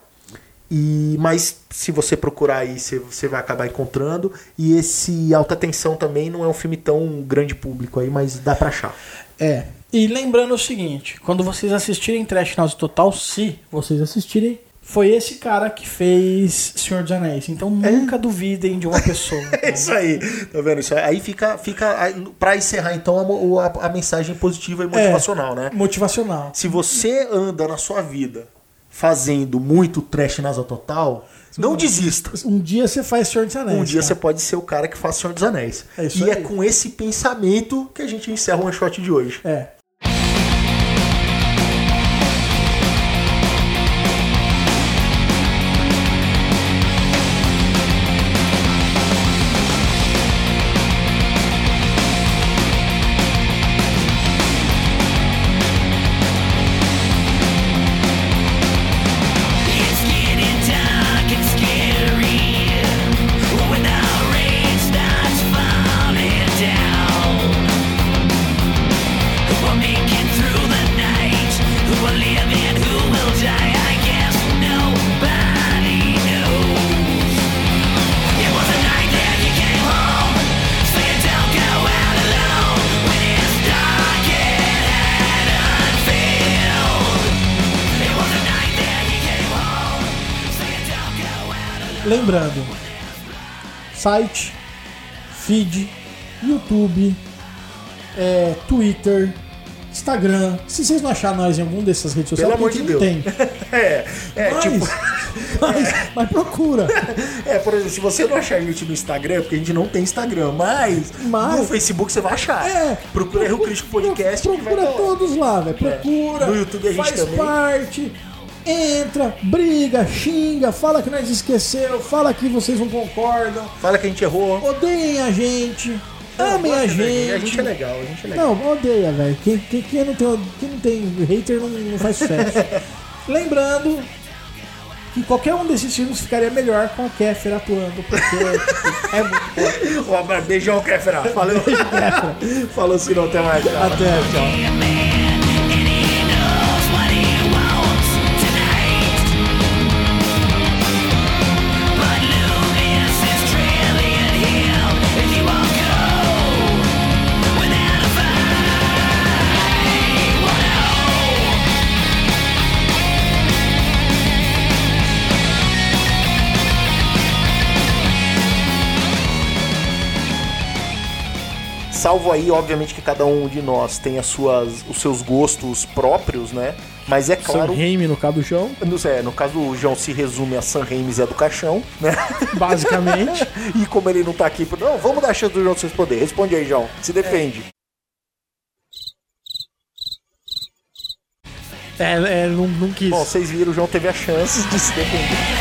E mas se você procurar aí, você, vai acabar encontrando. E esse Alta Tensão também não é um filme tão grande público aí, mas dá pra achar. É. E lembrando o seguinte, quando vocês assistirem Trash House Total, se vocês assistirem, foi esse cara que fez Senhor dos Anéis. Então nunca duvidem de uma pessoa. É isso aí, tá vendo? Isso aí, fica, fica pra encerrar então a, a, a mensagem positiva e motivacional, né? Motivacional. Se você anda na sua vida fazendo muito trash nasa total, não desista. Um dia você faz Senhor dos Anéis. Um dia cara. você pode ser o cara que faz Senhor dos Anéis. É isso e é aí. com esse pensamento que a gente encerra o one shot de hoje. É. site, feed, YouTube, é, Twitter, Instagram. Se vocês não acharem nós em algum dessas redes sociais, Pelo amor de Deus. tem. É, é Mas, tipo. mas, mas procura. É, por exemplo, se você não achar a gente no Instagram, porque a gente não tem Instagram, mas, Mas- no Facebook você vai achar. É, Procura Rio Crítico Podcast. Procura lá. todos lá, velho. Procura. No YouTube a gente faz também. parte. Entra, briga, xinga, fala que nós esqueceu, fala que vocês não concordam, Fala que a gente errou. odeiem a gente, amem a gente. A gente é legal, a gente é legal. Não, odeia, velho. Quem, quem, quem não tem, quem não tem hater não, não faz sucesso. Lembrando que qualquer um desses filmes ficaria melhor com a Kéfera atuando, porque é muito bom. Beijão, Kéfera. Valeu. Falou, Ciro, até mais. cara. Até, tchau. Salvo aí, obviamente, que cada um de nós tem as suas, os seus gostos próprios, né? Mas é claro. Sam Raimi no Cabo João, No, é, no caso, o João se resume a San Reis é do caixão, né? basicamente. E como ele não tá aqui, não, vamos dar a chance do João se responder. Responde aí, João. Se defende. é, é, não, não quis. Bom, vocês viram, o João teve a chance de se defender.